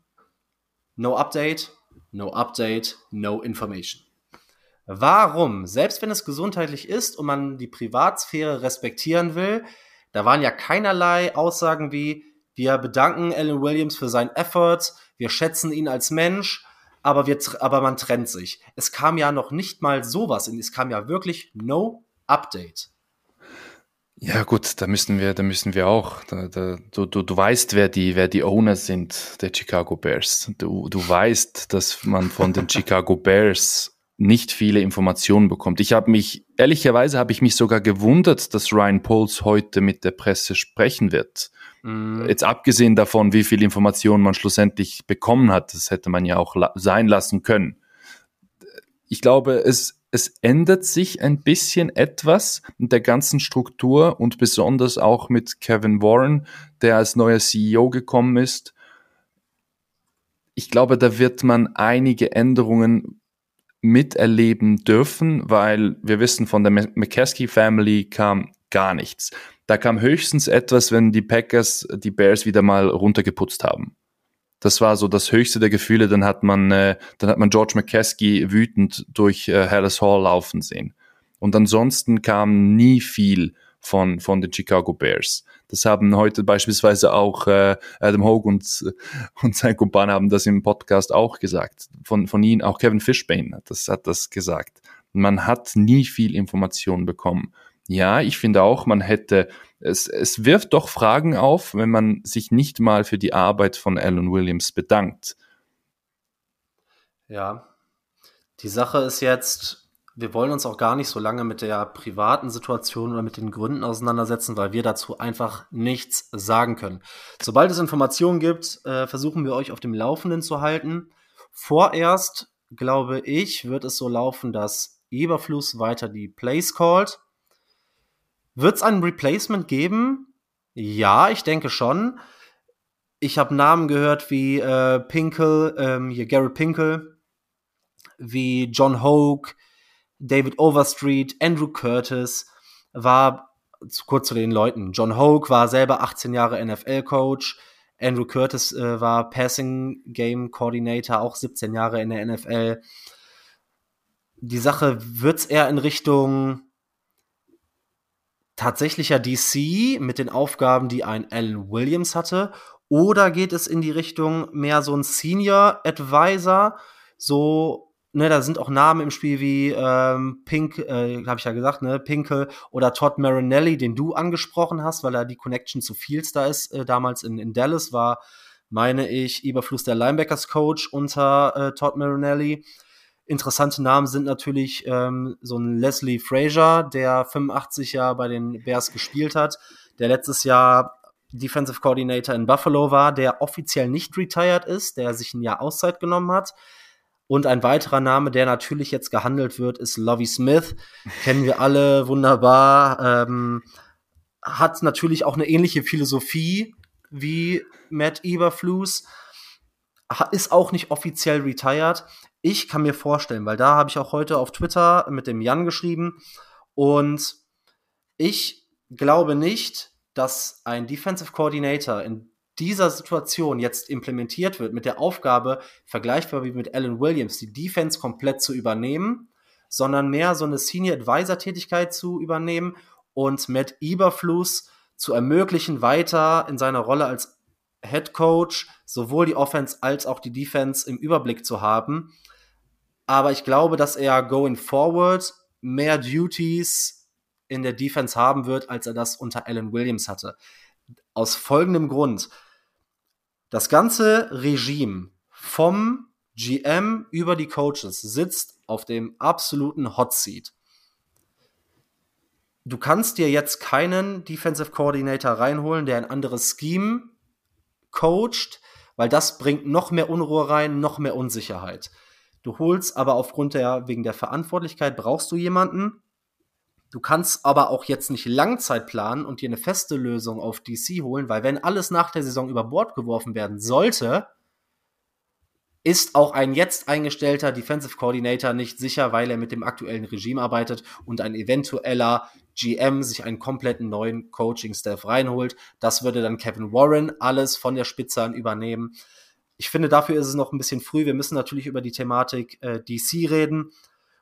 no update, no update, no information. Warum, selbst wenn es gesundheitlich ist und man die Privatsphäre respektieren will, da waren ja keinerlei Aussagen wie, wir bedanken Alan Williams für seinen Effort, wir schätzen ihn als Mensch, aber, wir, aber man trennt sich. Es kam ja noch nicht mal sowas, es kam ja wirklich no Update. Ja gut, da müssen wir, da müssen wir auch. Da, da, du, du, du weißt, wer die, wer die Owner sind der Chicago Bears. Du, du weißt, dass man von den Chicago Bears nicht viele Informationen bekommt. Ich habe mich, ehrlicherweise habe ich mich sogar gewundert, dass Ryan Poles heute mit der Presse sprechen wird. Mhm. Jetzt abgesehen davon, wie viel Informationen man schlussendlich bekommen hat, das hätte man ja auch la sein lassen können. Ich glaube, es, es ändert sich ein bisschen etwas in der ganzen Struktur und besonders auch mit Kevin Warren, der als neuer CEO gekommen ist. Ich glaube, da wird man einige Änderungen miterleben dürfen, weil wir wissen, von der McCaskey Family kam gar nichts. Da kam höchstens etwas, wenn die Packers die Bears wieder mal runtergeputzt haben. Das war so das höchste der Gefühle. Dann hat man, äh, dann hat man George McCaskey wütend durch äh, Harris Hall laufen sehen. Und ansonsten kam nie viel von, von den Chicago Bears. Das haben heute beispielsweise auch äh, Adam Hogue und, und sein Kumpan haben das im Podcast auch gesagt. Von, von ihnen, auch Kevin Fishbane das, hat das gesagt. Man hat nie viel Information bekommen. Ja, ich finde auch, man hätte, es, es wirft doch Fragen auf, wenn man sich nicht mal für die Arbeit von Alan Williams bedankt. Ja, die Sache ist jetzt, wir wollen uns auch gar nicht so lange mit der privaten Situation oder mit den Gründen auseinandersetzen, weil wir dazu einfach nichts sagen können. Sobald es Informationen gibt, äh, versuchen wir euch auf dem Laufenden zu halten. Vorerst, glaube ich, wird es so laufen, dass Eberfluss weiter die Plays callt wird es ein Replacement geben? Ja, ich denke schon. Ich habe Namen gehört wie äh, Pinkel, ähm, hier Garrett Pinkel, wie John Hoke, David Overstreet, Andrew Curtis, war kurz zu den Leuten. John Hoke war selber 18 Jahre NFL-Coach. Andrew Curtis äh, war Passing Game Coordinator, auch 17 Jahre in der NFL. Die Sache wird's eher in Richtung tatsächlicher DC mit den Aufgaben, die ein Alan Williams hatte? Oder geht es in die Richtung mehr so ein Senior Advisor? So, ne, da sind auch Namen im Spiel wie ähm, Pink, äh, habe ich ja gesagt, ne, Pinkel oder Todd Marinelli, den du angesprochen hast, weil er die Connection zu Fields da ist. Äh, damals in, in Dallas war, meine ich, Überfluss der Linebackers Coach unter äh, Todd Marinelli. Interessante Namen sind natürlich ähm, so ein Leslie Frazier, der 85 Jahre bei den Bears gespielt hat, der letztes Jahr Defensive Coordinator in Buffalo war, der offiziell nicht retired ist, der sich ein Jahr Auszeit genommen hat. Und ein weiterer Name, der natürlich jetzt gehandelt wird, ist Lovie Smith. Kennen wir alle wunderbar. Ähm, hat natürlich auch eine ähnliche Philosophie wie Matt Eberflus. Ist auch nicht offiziell retired. Ich kann mir vorstellen, weil da habe ich auch heute auf Twitter mit dem Jan geschrieben und ich glaube nicht, dass ein Defensive Coordinator in dieser Situation jetzt implementiert wird mit der Aufgabe, vergleichbar wie mit Alan Williams, die Defense komplett zu übernehmen, sondern mehr so eine Senior Advisor Tätigkeit zu übernehmen und Matt Eberflus zu ermöglichen, weiter in seiner Rolle als Head Coach sowohl die Offense als auch die Defense im Überblick zu haben aber ich glaube, dass er going forward mehr Duties in der Defense haben wird, als er das unter Alan Williams hatte. Aus folgendem Grund. Das ganze Regime vom GM über die Coaches sitzt auf dem absoluten Hot Seat. Du kannst dir jetzt keinen Defensive Coordinator reinholen, der ein anderes Scheme coacht, weil das bringt noch mehr Unruhe rein, noch mehr Unsicherheit. Du holst aber aufgrund der, wegen der Verantwortlichkeit brauchst du jemanden. Du kannst aber auch jetzt nicht Langzeit planen und dir eine feste Lösung auf DC holen, weil wenn alles nach der Saison über Bord geworfen werden sollte, ist auch ein jetzt eingestellter Defensive Coordinator nicht sicher, weil er mit dem aktuellen Regime arbeitet und ein eventueller GM sich einen kompletten neuen Coaching-Staff reinholt. Das würde dann Kevin Warren alles von der Spitze an übernehmen ich finde, dafür ist es noch ein bisschen früh. Wir müssen natürlich über die Thematik äh, DC reden.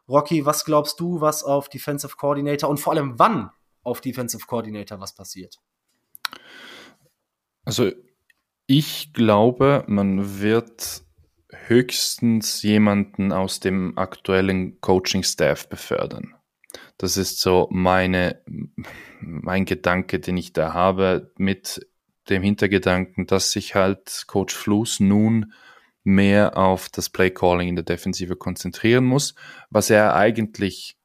Rocky, was glaubst du, was auf Defensive Coordinator und vor allem wann auf Defensive Coordinator was passiert? Also ich glaube, man wird höchstens jemanden aus dem aktuellen Coaching-Staff befördern. Das ist so meine, mein Gedanke, den ich da habe, mit dem Hintergedanken, dass sich halt Coach Flus nun mehr auf das Playcalling in der Defensive konzentrieren muss, was er eigentlich,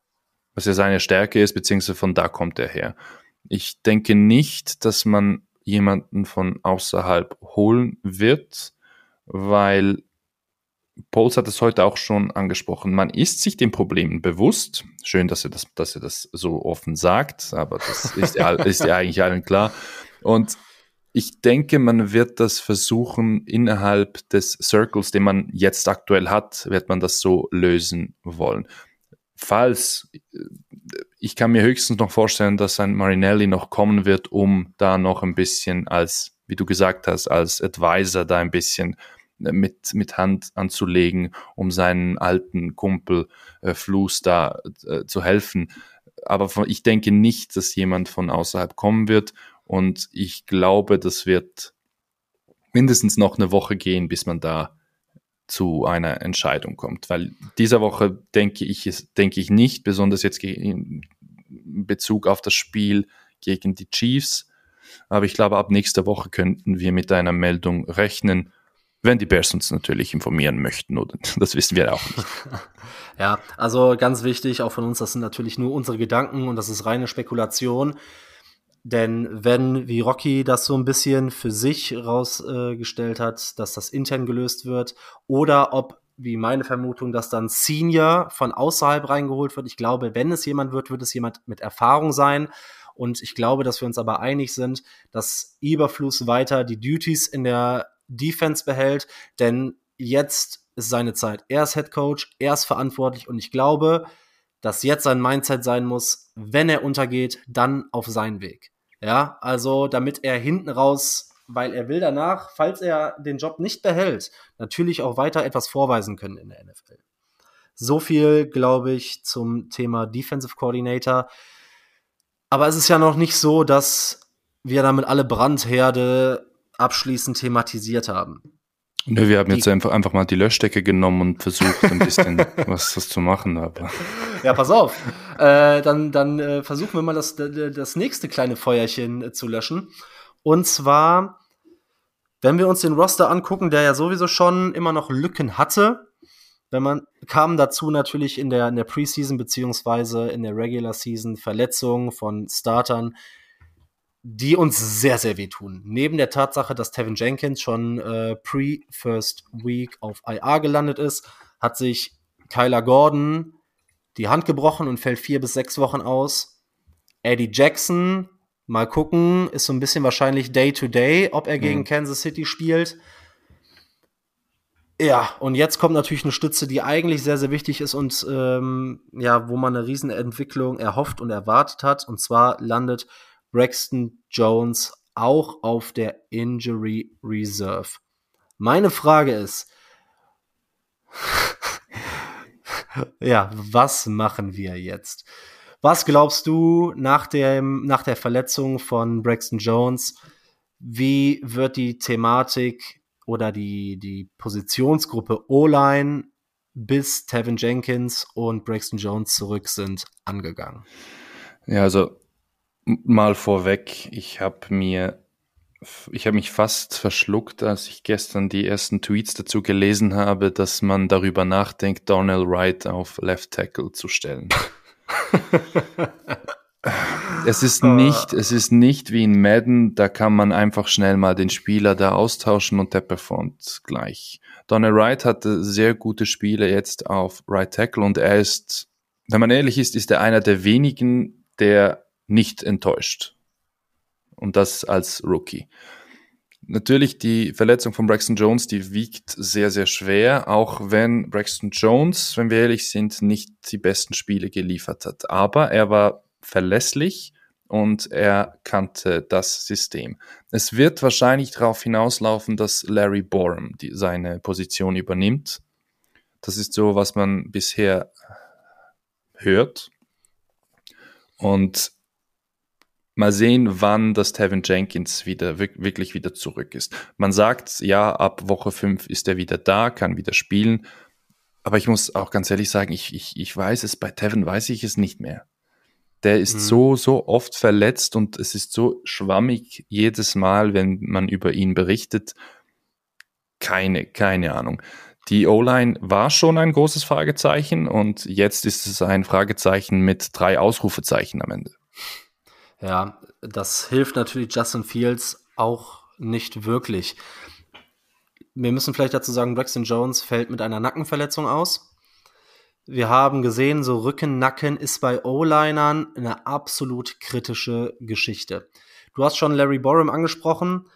was ja seine Stärke ist, beziehungsweise von da kommt er her. Ich denke nicht, dass man jemanden von außerhalb holen wird, weil Pauls hat es heute auch schon angesprochen. Man ist sich den Problemen bewusst. Schön, dass er das, dass er das so offen sagt, aber das ist ja, ist ja eigentlich allen klar. Und ich denke, man wird das versuchen, innerhalb des Circles, den man jetzt aktuell hat, wird man das so lösen wollen. Falls, ich kann mir höchstens noch vorstellen, dass ein Marinelli noch kommen wird, um da noch ein bisschen als, wie du gesagt hast, als Advisor da ein bisschen mit, mit Hand anzulegen, um seinen alten Kumpel äh, Flus da äh, zu helfen. Aber ich denke nicht, dass jemand von außerhalb kommen wird. Und ich glaube, das wird mindestens noch eine Woche gehen, bis man da zu einer Entscheidung kommt. Weil dieser Woche denke ich, denke ich nicht, besonders jetzt in Bezug auf das Spiel gegen die Chiefs. Aber ich glaube, ab nächster Woche könnten wir mit einer Meldung rechnen wenn die Bears uns natürlich informieren möchten, oder das wissen wir auch nicht. ja, also ganz wichtig, auch von uns, das sind natürlich nur unsere Gedanken und das ist reine Spekulation. Denn wenn, wie Rocky das so ein bisschen für sich rausgestellt äh, hat, dass das intern gelöst wird, oder ob, wie meine Vermutung, dass dann Senior von außerhalb reingeholt wird. Ich glaube, wenn es jemand wird, wird es jemand mit Erfahrung sein. Und ich glaube, dass wir uns aber einig sind, dass Eberfluss weiter die Duties in der Defense behält, denn jetzt ist seine Zeit. Er ist Head Coach, er ist verantwortlich und ich glaube, dass jetzt sein Mindset sein muss, wenn er untergeht, dann auf seinen Weg. Ja, also damit er hinten raus, weil er will danach, falls er den Job nicht behält, natürlich auch weiter etwas vorweisen können in der NFL. So viel, glaube ich, zum Thema Defensive Coordinator. Aber es ist ja noch nicht so, dass wir damit alle Brandherde abschließend thematisiert haben. Nö, wir haben jetzt einfach, einfach mal die Löschdecke genommen und versucht, ein bisschen was, was zu machen. Aber. Ja, pass auf. Äh, dann dann äh, versuchen wir mal das, das nächste kleine Feuerchen äh, zu löschen. Und zwar, wenn wir uns den Roster angucken, der ja sowieso schon immer noch Lücken hatte, wenn man kam dazu natürlich in der, in der Preseason beziehungsweise in der Regular Season Verletzungen von Startern, die uns sehr, sehr wehtun. Neben der Tatsache, dass Tevin Jenkins schon äh, pre-First Week auf IR gelandet ist, hat sich Kyler Gordon die Hand gebrochen und fällt vier bis sechs Wochen aus. Eddie Jackson, mal gucken, ist so ein bisschen wahrscheinlich Day-to-Day, -Day, ob er gegen mhm. Kansas City spielt. Ja, und jetzt kommt natürlich eine Stütze, die eigentlich sehr, sehr wichtig ist und ähm, ja, wo man eine Riesenentwicklung erhofft und erwartet hat. Und zwar landet Braxton Jones auch auf der Injury Reserve. Meine Frage ist, ja, was machen wir jetzt? Was glaubst du nach, dem, nach der Verletzung von Braxton Jones? Wie wird die Thematik oder die, die Positionsgruppe O-Line bis Tevin Jenkins und Braxton Jones zurück sind angegangen? Ja, also Mal vorweg, ich habe mir, ich habe mich fast verschluckt, als ich gestern die ersten Tweets dazu gelesen habe, dass man darüber nachdenkt, Donnell Wright auf Left Tackle zu stellen. es ist nicht, es ist nicht wie in Madden, da kann man einfach schnell mal den Spieler da austauschen und der performt gleich. Donnell Wright hatte sehr gute Spiele jetzt auf Right Tackle und er ist, wenn man ehrlich ist, ist er einer der wenigen, der nicht enttäuscht. Und das als Rookie. Natürlich die Verletzung von Braxton Jones, die wiegt sehr, sehr schwer, auch wenn Braxton Jones, wenn wir ehrlich sind, nicht die besten Spiele geliefert hat. Aber er war verlässlich und er kannte das System. Es wird wahrscheinlich darauf hinauslaufen, dass Larry Borum die, seine Position übernimmt. Das ist so, was man bisher hört. Und Mal sehen, wann das Tevin Jenkins wieder wirklich wieder zurück ist. Man sagt, ja, ab Woche 5 ist er wieder da, kann wieder spielen. Aber ich muss auch ganz ehrlich sagen, ich, ich, ich weiß es, bei Tevin weiß ich es nicht mehr. Der ist Mhm. so, so oft verletzt und es ist so schwammig jedes Mal, wenn man über ihn berichtet. Keine, keine Ahnung. Die O-Line war schon ein großes Fragezeichen und jetzt ist es ein Fragezeichen mit drei Ausrufezeichen am Ende. Ja, das hilft natürlich Justin Fields auch nicht wirklich. Wir müssen vielleicht dazu sagen, Braxton Jones fällt mit einer Nackenverletzung aus. Wir haben gesehen, so Rücken, Nacken ist bei O-Linern eine absolut kritische Geschichte. Du hast schon Larry Borum angesprochen.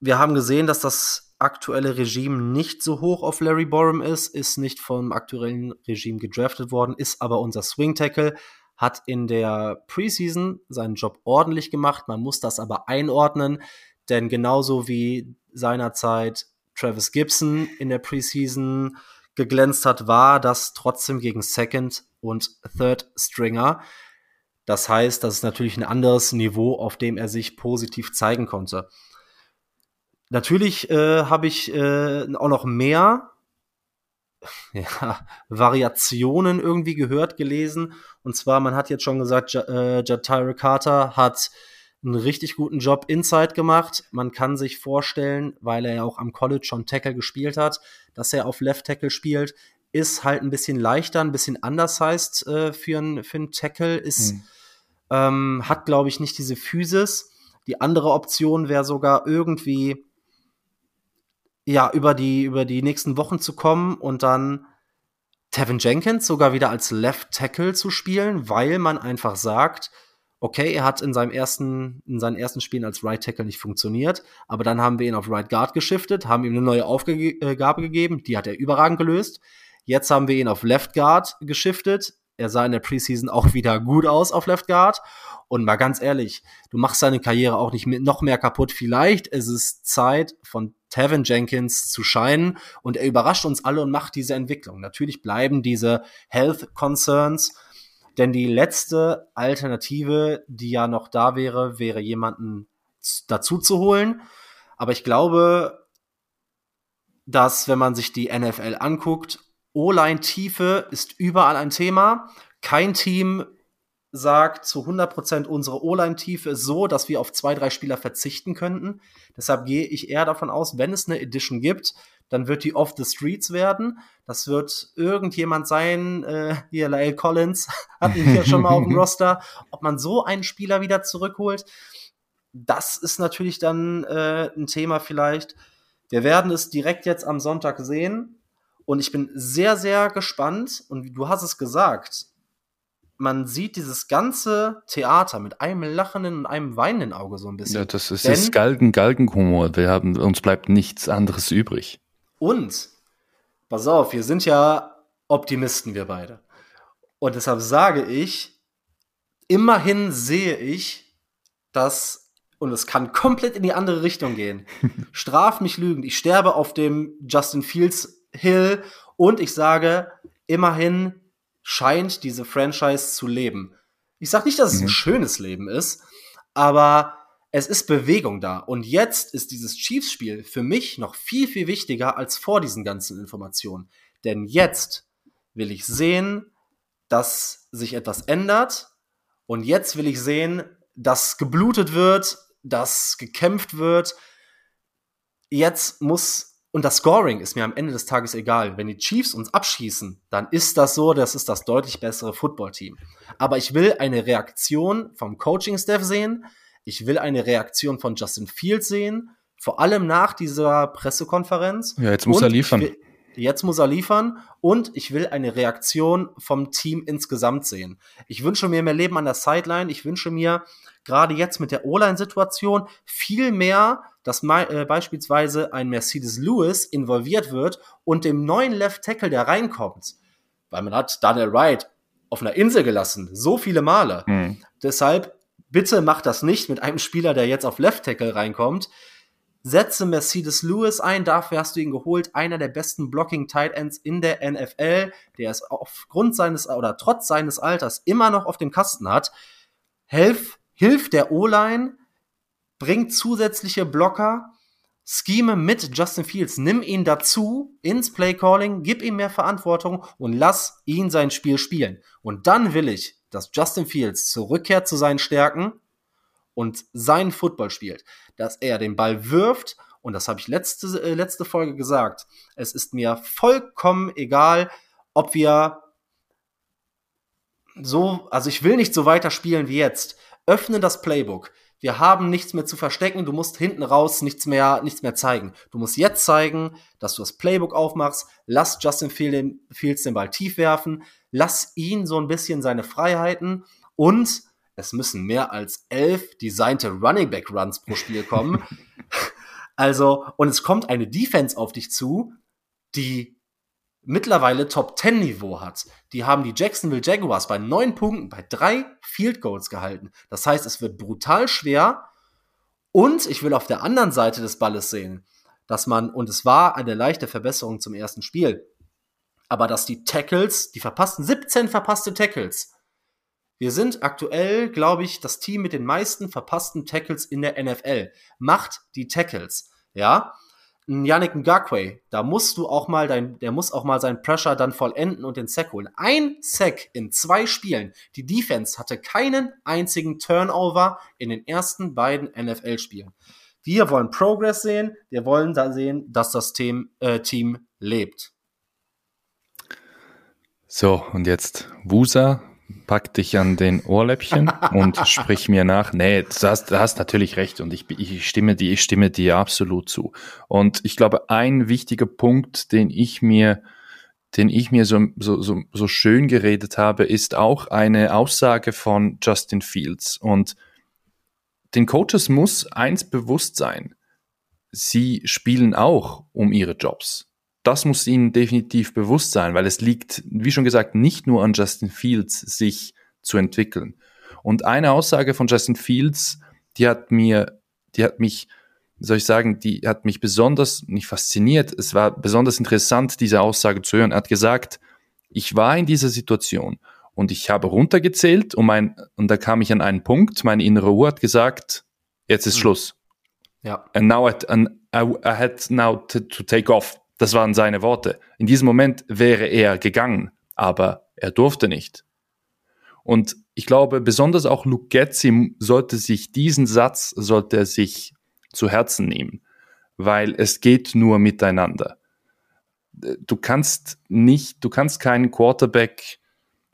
Wir haben gesehen, dass das aktuelle Regime nicht so hoch auf Larry Borum ist, ist nicht vom aktuellen Regime gedraftet worden, ist aber unser Swing Tackle, hat in der Preseason seinen Job ordentlich gemacht. Man muss das aber einordnen, denn genauso wie seinerzeit Travis Gibson in der Preseason geglänzt hat, war das trotzdem gegen Second und Third Stringer. Das heißt, das ist natürlich ein anderes Niveau, auf dem er sich positiv zeigen konnte. Natürlich äh, habe ich äh, auch noch mehr ja, Variationen irgendwie gehört, gelesen. Und zwar, man hat jetzt schon gesagt, J äh, Jatire Carter hat einen richtig guten Job inside gemacht. Man kann sich vorstellen, weil er ja auch am College schon Tackle gespielt hat, dass er auf Left Tackle spielt. Ist halt ein bisschen leichter, ein bisschen anders heißt äh, für einen für ein Tackle. Ist, Mhm. ähm, hat, glaube ich, nicht diese Physis. Die andere Option wäre sogar irgendwie ja, über die, über die nächsten Wochen zu kommen und dann Tevin Jenkins sogar wieder als Left Tackle zu spielen, weil man einfach sagt, okay, er hat in seinem ersten, in seinen ersten Spielen als Right Tackle nicht funktioniert, aber dann haben wir ihn auf Right Guard geschiftet, haben ihm eine neue Aufgabe gegeben, die hat er überragend gelöst. Jetzt haben wir ihn auf Left Guard geschiftet. Er sah in der Preseason auch wieder gut aus auf Left Guard. Und mal ganz ehrlich, du machst seine Karriere auch nicht mit noch mehr kaputt. Vielleicht ist es Zeit, von Tevin Jenkins zu scheinen und er überrascht uns alle und macht diese Entwicklung. Natürlich bleiben diese Health Concerns, denn die letzte Alternative, die ja noch da wäre, wäre jemanden dazu zu holen. Aber ich glaube, dass wenn man sich die NFL anguckt, O-Line-Tiefe ist überall ein Thema. Kein Team sagt zu 100% unsere O-Line-Tiefe ist so, dass wir auf zwei, drei Spieler verzichten könnten. Deshalb gehe ich eher davon aus, wenn es eine Edition gibt, dann wird die off the streets werden. Das wird irgendjemand sein, äh, hier Lyle Collins hatten wir schon mal auf dem Roster. Ob man so einen Spieler wieder zurückholt, das ist natürlich dann äh, ein Thema vielleicht. Wir werden es direkt jetzt am Sonntag sehen. Und ich bin sehr, sehr gespannt. Und du hast es gesagt, man sieht dieses ganze Theater mit einem lachenden und einem weinenden Auge so ein bisschen. Ja, das ist, Denn- ist Galgen, Galgenhumor. Wir haben, uns bleibt nichts anderes übrig. Und, pass auf, wir sind ja Optimisten, wir beide. Und deshalb sage ich, immerhin sehe ich, dass, und es kann komplett in die andere Richtung gehen. Straf mich lügend. Ich sterbe auf dem Justin Fields Hill und ich sage, immerhin scheint diese Franchise zu leben. Ich sage nicht, dass es ein Mhm. schönes Leben ist, aber es ist Bewegung da. Und jetzt ist dieses Chiefs-Spiel für mich noch viel, viel wichtiger als vor diesen ganzen Informationen. Denn jetzt will ich sehen, dass sich etwas ändert. Und jetzt will ich sehen, dass geblutet wird, dass gekämpft wird. Jetzt muss, und das Scoring ist mir am Ende des Tages egal. Wenn die Chiefs uns abschießen, dann ist das so, das ist das deutlich bessere Footballteam. Aber ich will eine Reaktion vom Coaching-Staff sehen. Ich will eine Reaktion von Justin Fields sehen. Vor allem nach dieser Pressekonferenz. Ja, jetzt muss Und er liefern. will- Jetzt muss er liefern und ich will eine Reaktion vom Team insgesamt sehen. Ich wünsche mir mehr Leben an der Sideline. Ich wünsche mir gerade jetzt mit der O-Line-Situation viel mehr, dass äh, beispielsweise ein Mercedes Lewis involviert wird und dem neuen Left Tackle, der reinkommt, weil man hat Daniel Wright auf einer Insel gelassen, so viele Male. Hm. Deshalb bitte macht das nicht mit einem Spieler, der jetzt auf Left Tackle reinkommt. Setze Mercedes Lewis ein, dafür hast du ihn geholt, einer der besten Blocking Tight Ends in der NFL, der es aufgrund seines oder trotz seines Alters immer noch auf dem Kasten hat. Helf, hilf der O-Line, bring zusätzliche Blocker, scheme mit Justin Fields, nimm ihn dazu ins Play Calling, gib ihm mehr Verantwortung und lass ihn sein Spiel spielen. Und dann will ich, dass Justin Fields zurückkehrt zu seinen Stärken und seinen Football spielt, dass er den Ball wirft und das habe ich letzte, äh, letzte Folge gesagt. Es ist mir vollkommen egal, ob wir so, also ich will nicht so weiter spielen wie jetzt. Öffne das Playbook. Wir haben nichts mehr zu verstecken. Du musst hinten raus nichts mehr, nichts mehr zeigen. Du musst jetzt zeigen, dass du das Playbook aufmachst. Lass Justin Fields den Ball tief werfen. Lass ihn so ein bisschen seine Freiheiten. Und es müssen mehr als elf designte Running Back Runs pro Spiel kommen. also, und es kommt eine Defense auf dich zu, die mittlerweile Top 10 Niveau hat. Die haben die Jacksonville Jaguars bei neun Punkten bei drei Field Goals gehalten. Das heißt, es wird brutal schwer. Und ich will auf der anderen Seite des Balles sehen, dass man, und es war eine leichte Verbesserung zum ersten Spiel, aber dass die Tackles, die verpassten 17 verpasste Tackles, wir sind aktuell, glaube ich, das Team mit den meisten verpassten Tackles in der NFL. Macht die Tackles, ja? Yannick Ngakwe, da musst du auch mal dein, der muss auch mal seinen Pressure dann vollenden und den Sack holen. Ein Sack in zwei Spielen. Die Defense hatte keinen einzigen Turnover in den ersten beiden NFL-Spielen. Wir wollen Progress sehen. Wir wollen da sehen, dass das Team, äh, Team lebt. So, und jetzt Wusa pack dich an den Ohrläppchen und sprich mir nach. Nee, du hast, du hast natürlich recht und ich, ich stimme dir, ich stimme dir absolut zu. Und ich glaube, ein wichtiger Punkt, den ich mir, den ich mir so, so, so, so schön geredet habe, ist auch eine Aussage von Justin Fields. Und den Coaches muss eins bewusst sein. Sie spielen auch um ihre Jobs das muss ihnen definitiv bewusst sein, weil es liegt, wie schon gesagt, nicht nur an Justin Fields, sich zu entwickeln. Und eine Aussage von Justin Fields, die hat mir, die hat mich, soll ich sagen, die hat mich besonders, nicht fasziniert, es war besonders interessant, diese Aussage zu hören. Er hat gesagt, ich war in dieser Situation und ich habe runtergezählt und mein, und da kam ich an einen Punkt, meine innere Uhr hat gesagt, jetzt ist hm. Schluss. Ja. And now I, and I, I had now to, to take off. Das waren seine Worte. In diesem Moment wäre er gegangen, aber er durfte nicht. Und ich glaube, besonders auch Luke Getzi sollte sich diesen Satz, sollte er sich zu Herzen nehmen, weil es geht nur miteinander. Du kannst nicht, du kannst keinen Quarterback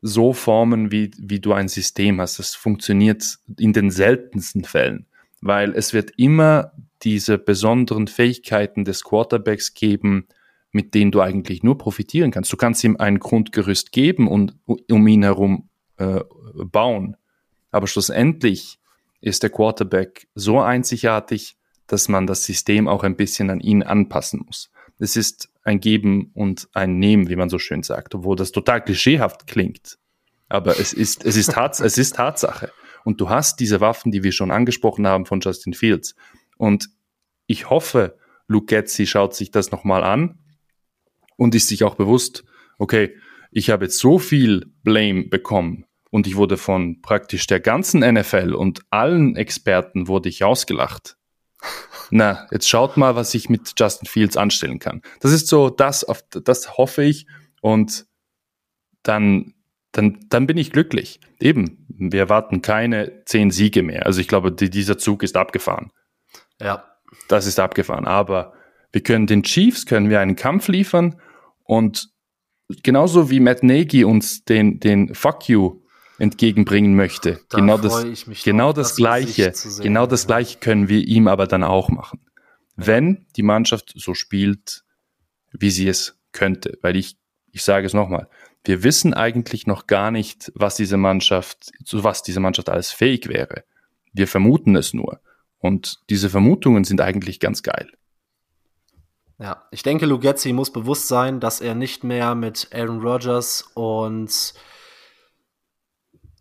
so formen, wie, wie du ein System hast. Das funktioniert in den seltensten Fällen, weil es wird immer diese besonderen Fähigkeiten des Quarterbacks geben, mit denen du eigentlich nur profitieren kannst. Du kannst ihm ein Grundgerüst geben und um ihn herum äh, bauen. Aber schlussendlich ist der Quarterback so einzigartig, dass man das System auch ein bisschen an ihn anpassen muss. Es ist ein Geben und ein Nehmen, wie man so schön sagt, obwohl das total klischeehaft klingt. Aber es ist, es ist, Tats es ist Tatsache. Und du hast diese Waffen, die wir schon angesprochen haben von Justin Fields. Und ich hoffe, Luke Getzi schaut sich das nochmal an und ist sich auch bewusst, okay, ich habe jetzt so viel Blame bekommen und ich wurde von praktisch der ganzen NFL und allen Experten wurde ich ausgelacht. Na, jetzt schaut mal, was ich mit Justin Fields anstellen kann. Das ist so das, auf das hoffe ich und dann, dann, dann bin ich glücklich. Eben, wir erwarten keine zehn Siege mehr. Also ich glaube, die, dieser Zug ist abgefahren. Ja. Das ist abgefahren. Aber wir können den Chiefs, können wir einen Kampf liefern und genauso wie Matt Nagy uns den, den Fuck you entgegenbringen möchte, Da genau das, genau drauf, das das Gleiche, sehen. genau das Ja. Gleiche können wir ihm aber dann auch machen. Wenn die Mannschaft so spielt, wie sie es könnte. Weil ich, ich sage es nochmal, wir wissen eigentlich noch gar nicht, was diese Mannschaft, zu was diese Mannschaft alles fähig wäre. Wir vermuten es nur. Und diese Vermutungen sind eigentlich ganz geil. Ja, ich denke, Lugetzi muss bewusst sein, dass er nicht mehr mit Aaron Rodgers und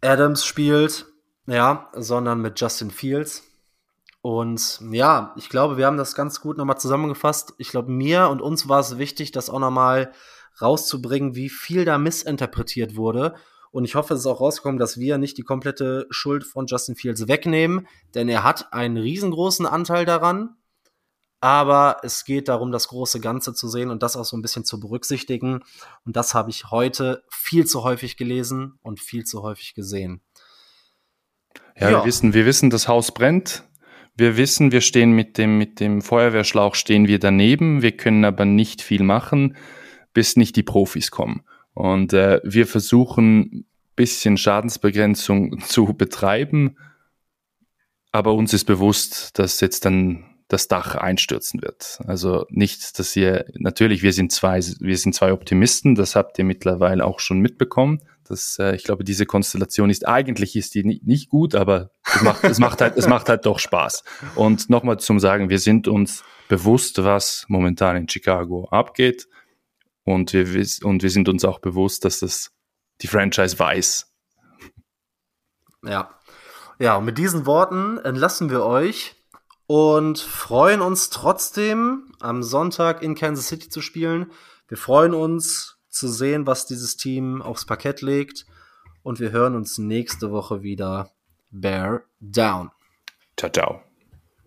Adams spielt, ja, sondern mit Justin Fields. Und ja, ich glaube, wir haben das ganz gut nochmal zusammengefasst. Ich glaube, mir und uns war es wichtig, das auch nochmal rauszubringen, wie viel da missinterpretiert wurde. Und ich hoffe, es ist auch rausgekommen, dass wir nicht die komplette Schuld von Justin Fields wegnehmen, denn er hat einen riesengroßen Anteil daran. aber es geht darum, das große Ganze zu sehen und das auch so ein bisschen zu berücksichtigen. Und das habe ich heute viel zu häufig gelesen und viel zu häufig gesehen. Ja, Ja. Wir, wissen, wir wissen, das Haus brennt. Wir wissen, wir stehen mit dem, mit dem Feuerwehrschlauch stehen wir daneben. Wir können aber nicht viel machen, bis nicht die Profis kommen. Und äh, wir versuchen, bisschen Schadensbegrenzung zu betreiben. Aber uns ist bewusst, dass jetzt dann das Dach einstürzen wird. Also nicht, dass ihr, natürlich, wir sind zwei, wir sind zwei Optimisten, das habt ihr mittlerweile auch schon mitbekommen. Das, äh, ich glaube, diese Konstellation ist eigentlich ist die nicht, nicht gut, aber es macht, es macht halt, es macht halt doch Spaß. Und nochmal zum Sagen, wir sind uns bewusst, was momentan in Chicago abgeht. Und wir, und wir sind uns auch bewusst, dass das die Franchise weiß. Ja. Ja, und mit diesen Worten entlassen wir euch und freuen uns trotzdem, am Sonntag in Kansas City zu spielen. Wir freuen uns zu sehen, was dieses Team aufs Parkett legt. Und wir hören uns nächste Woche wieder. Bear down. Ciao, ciao.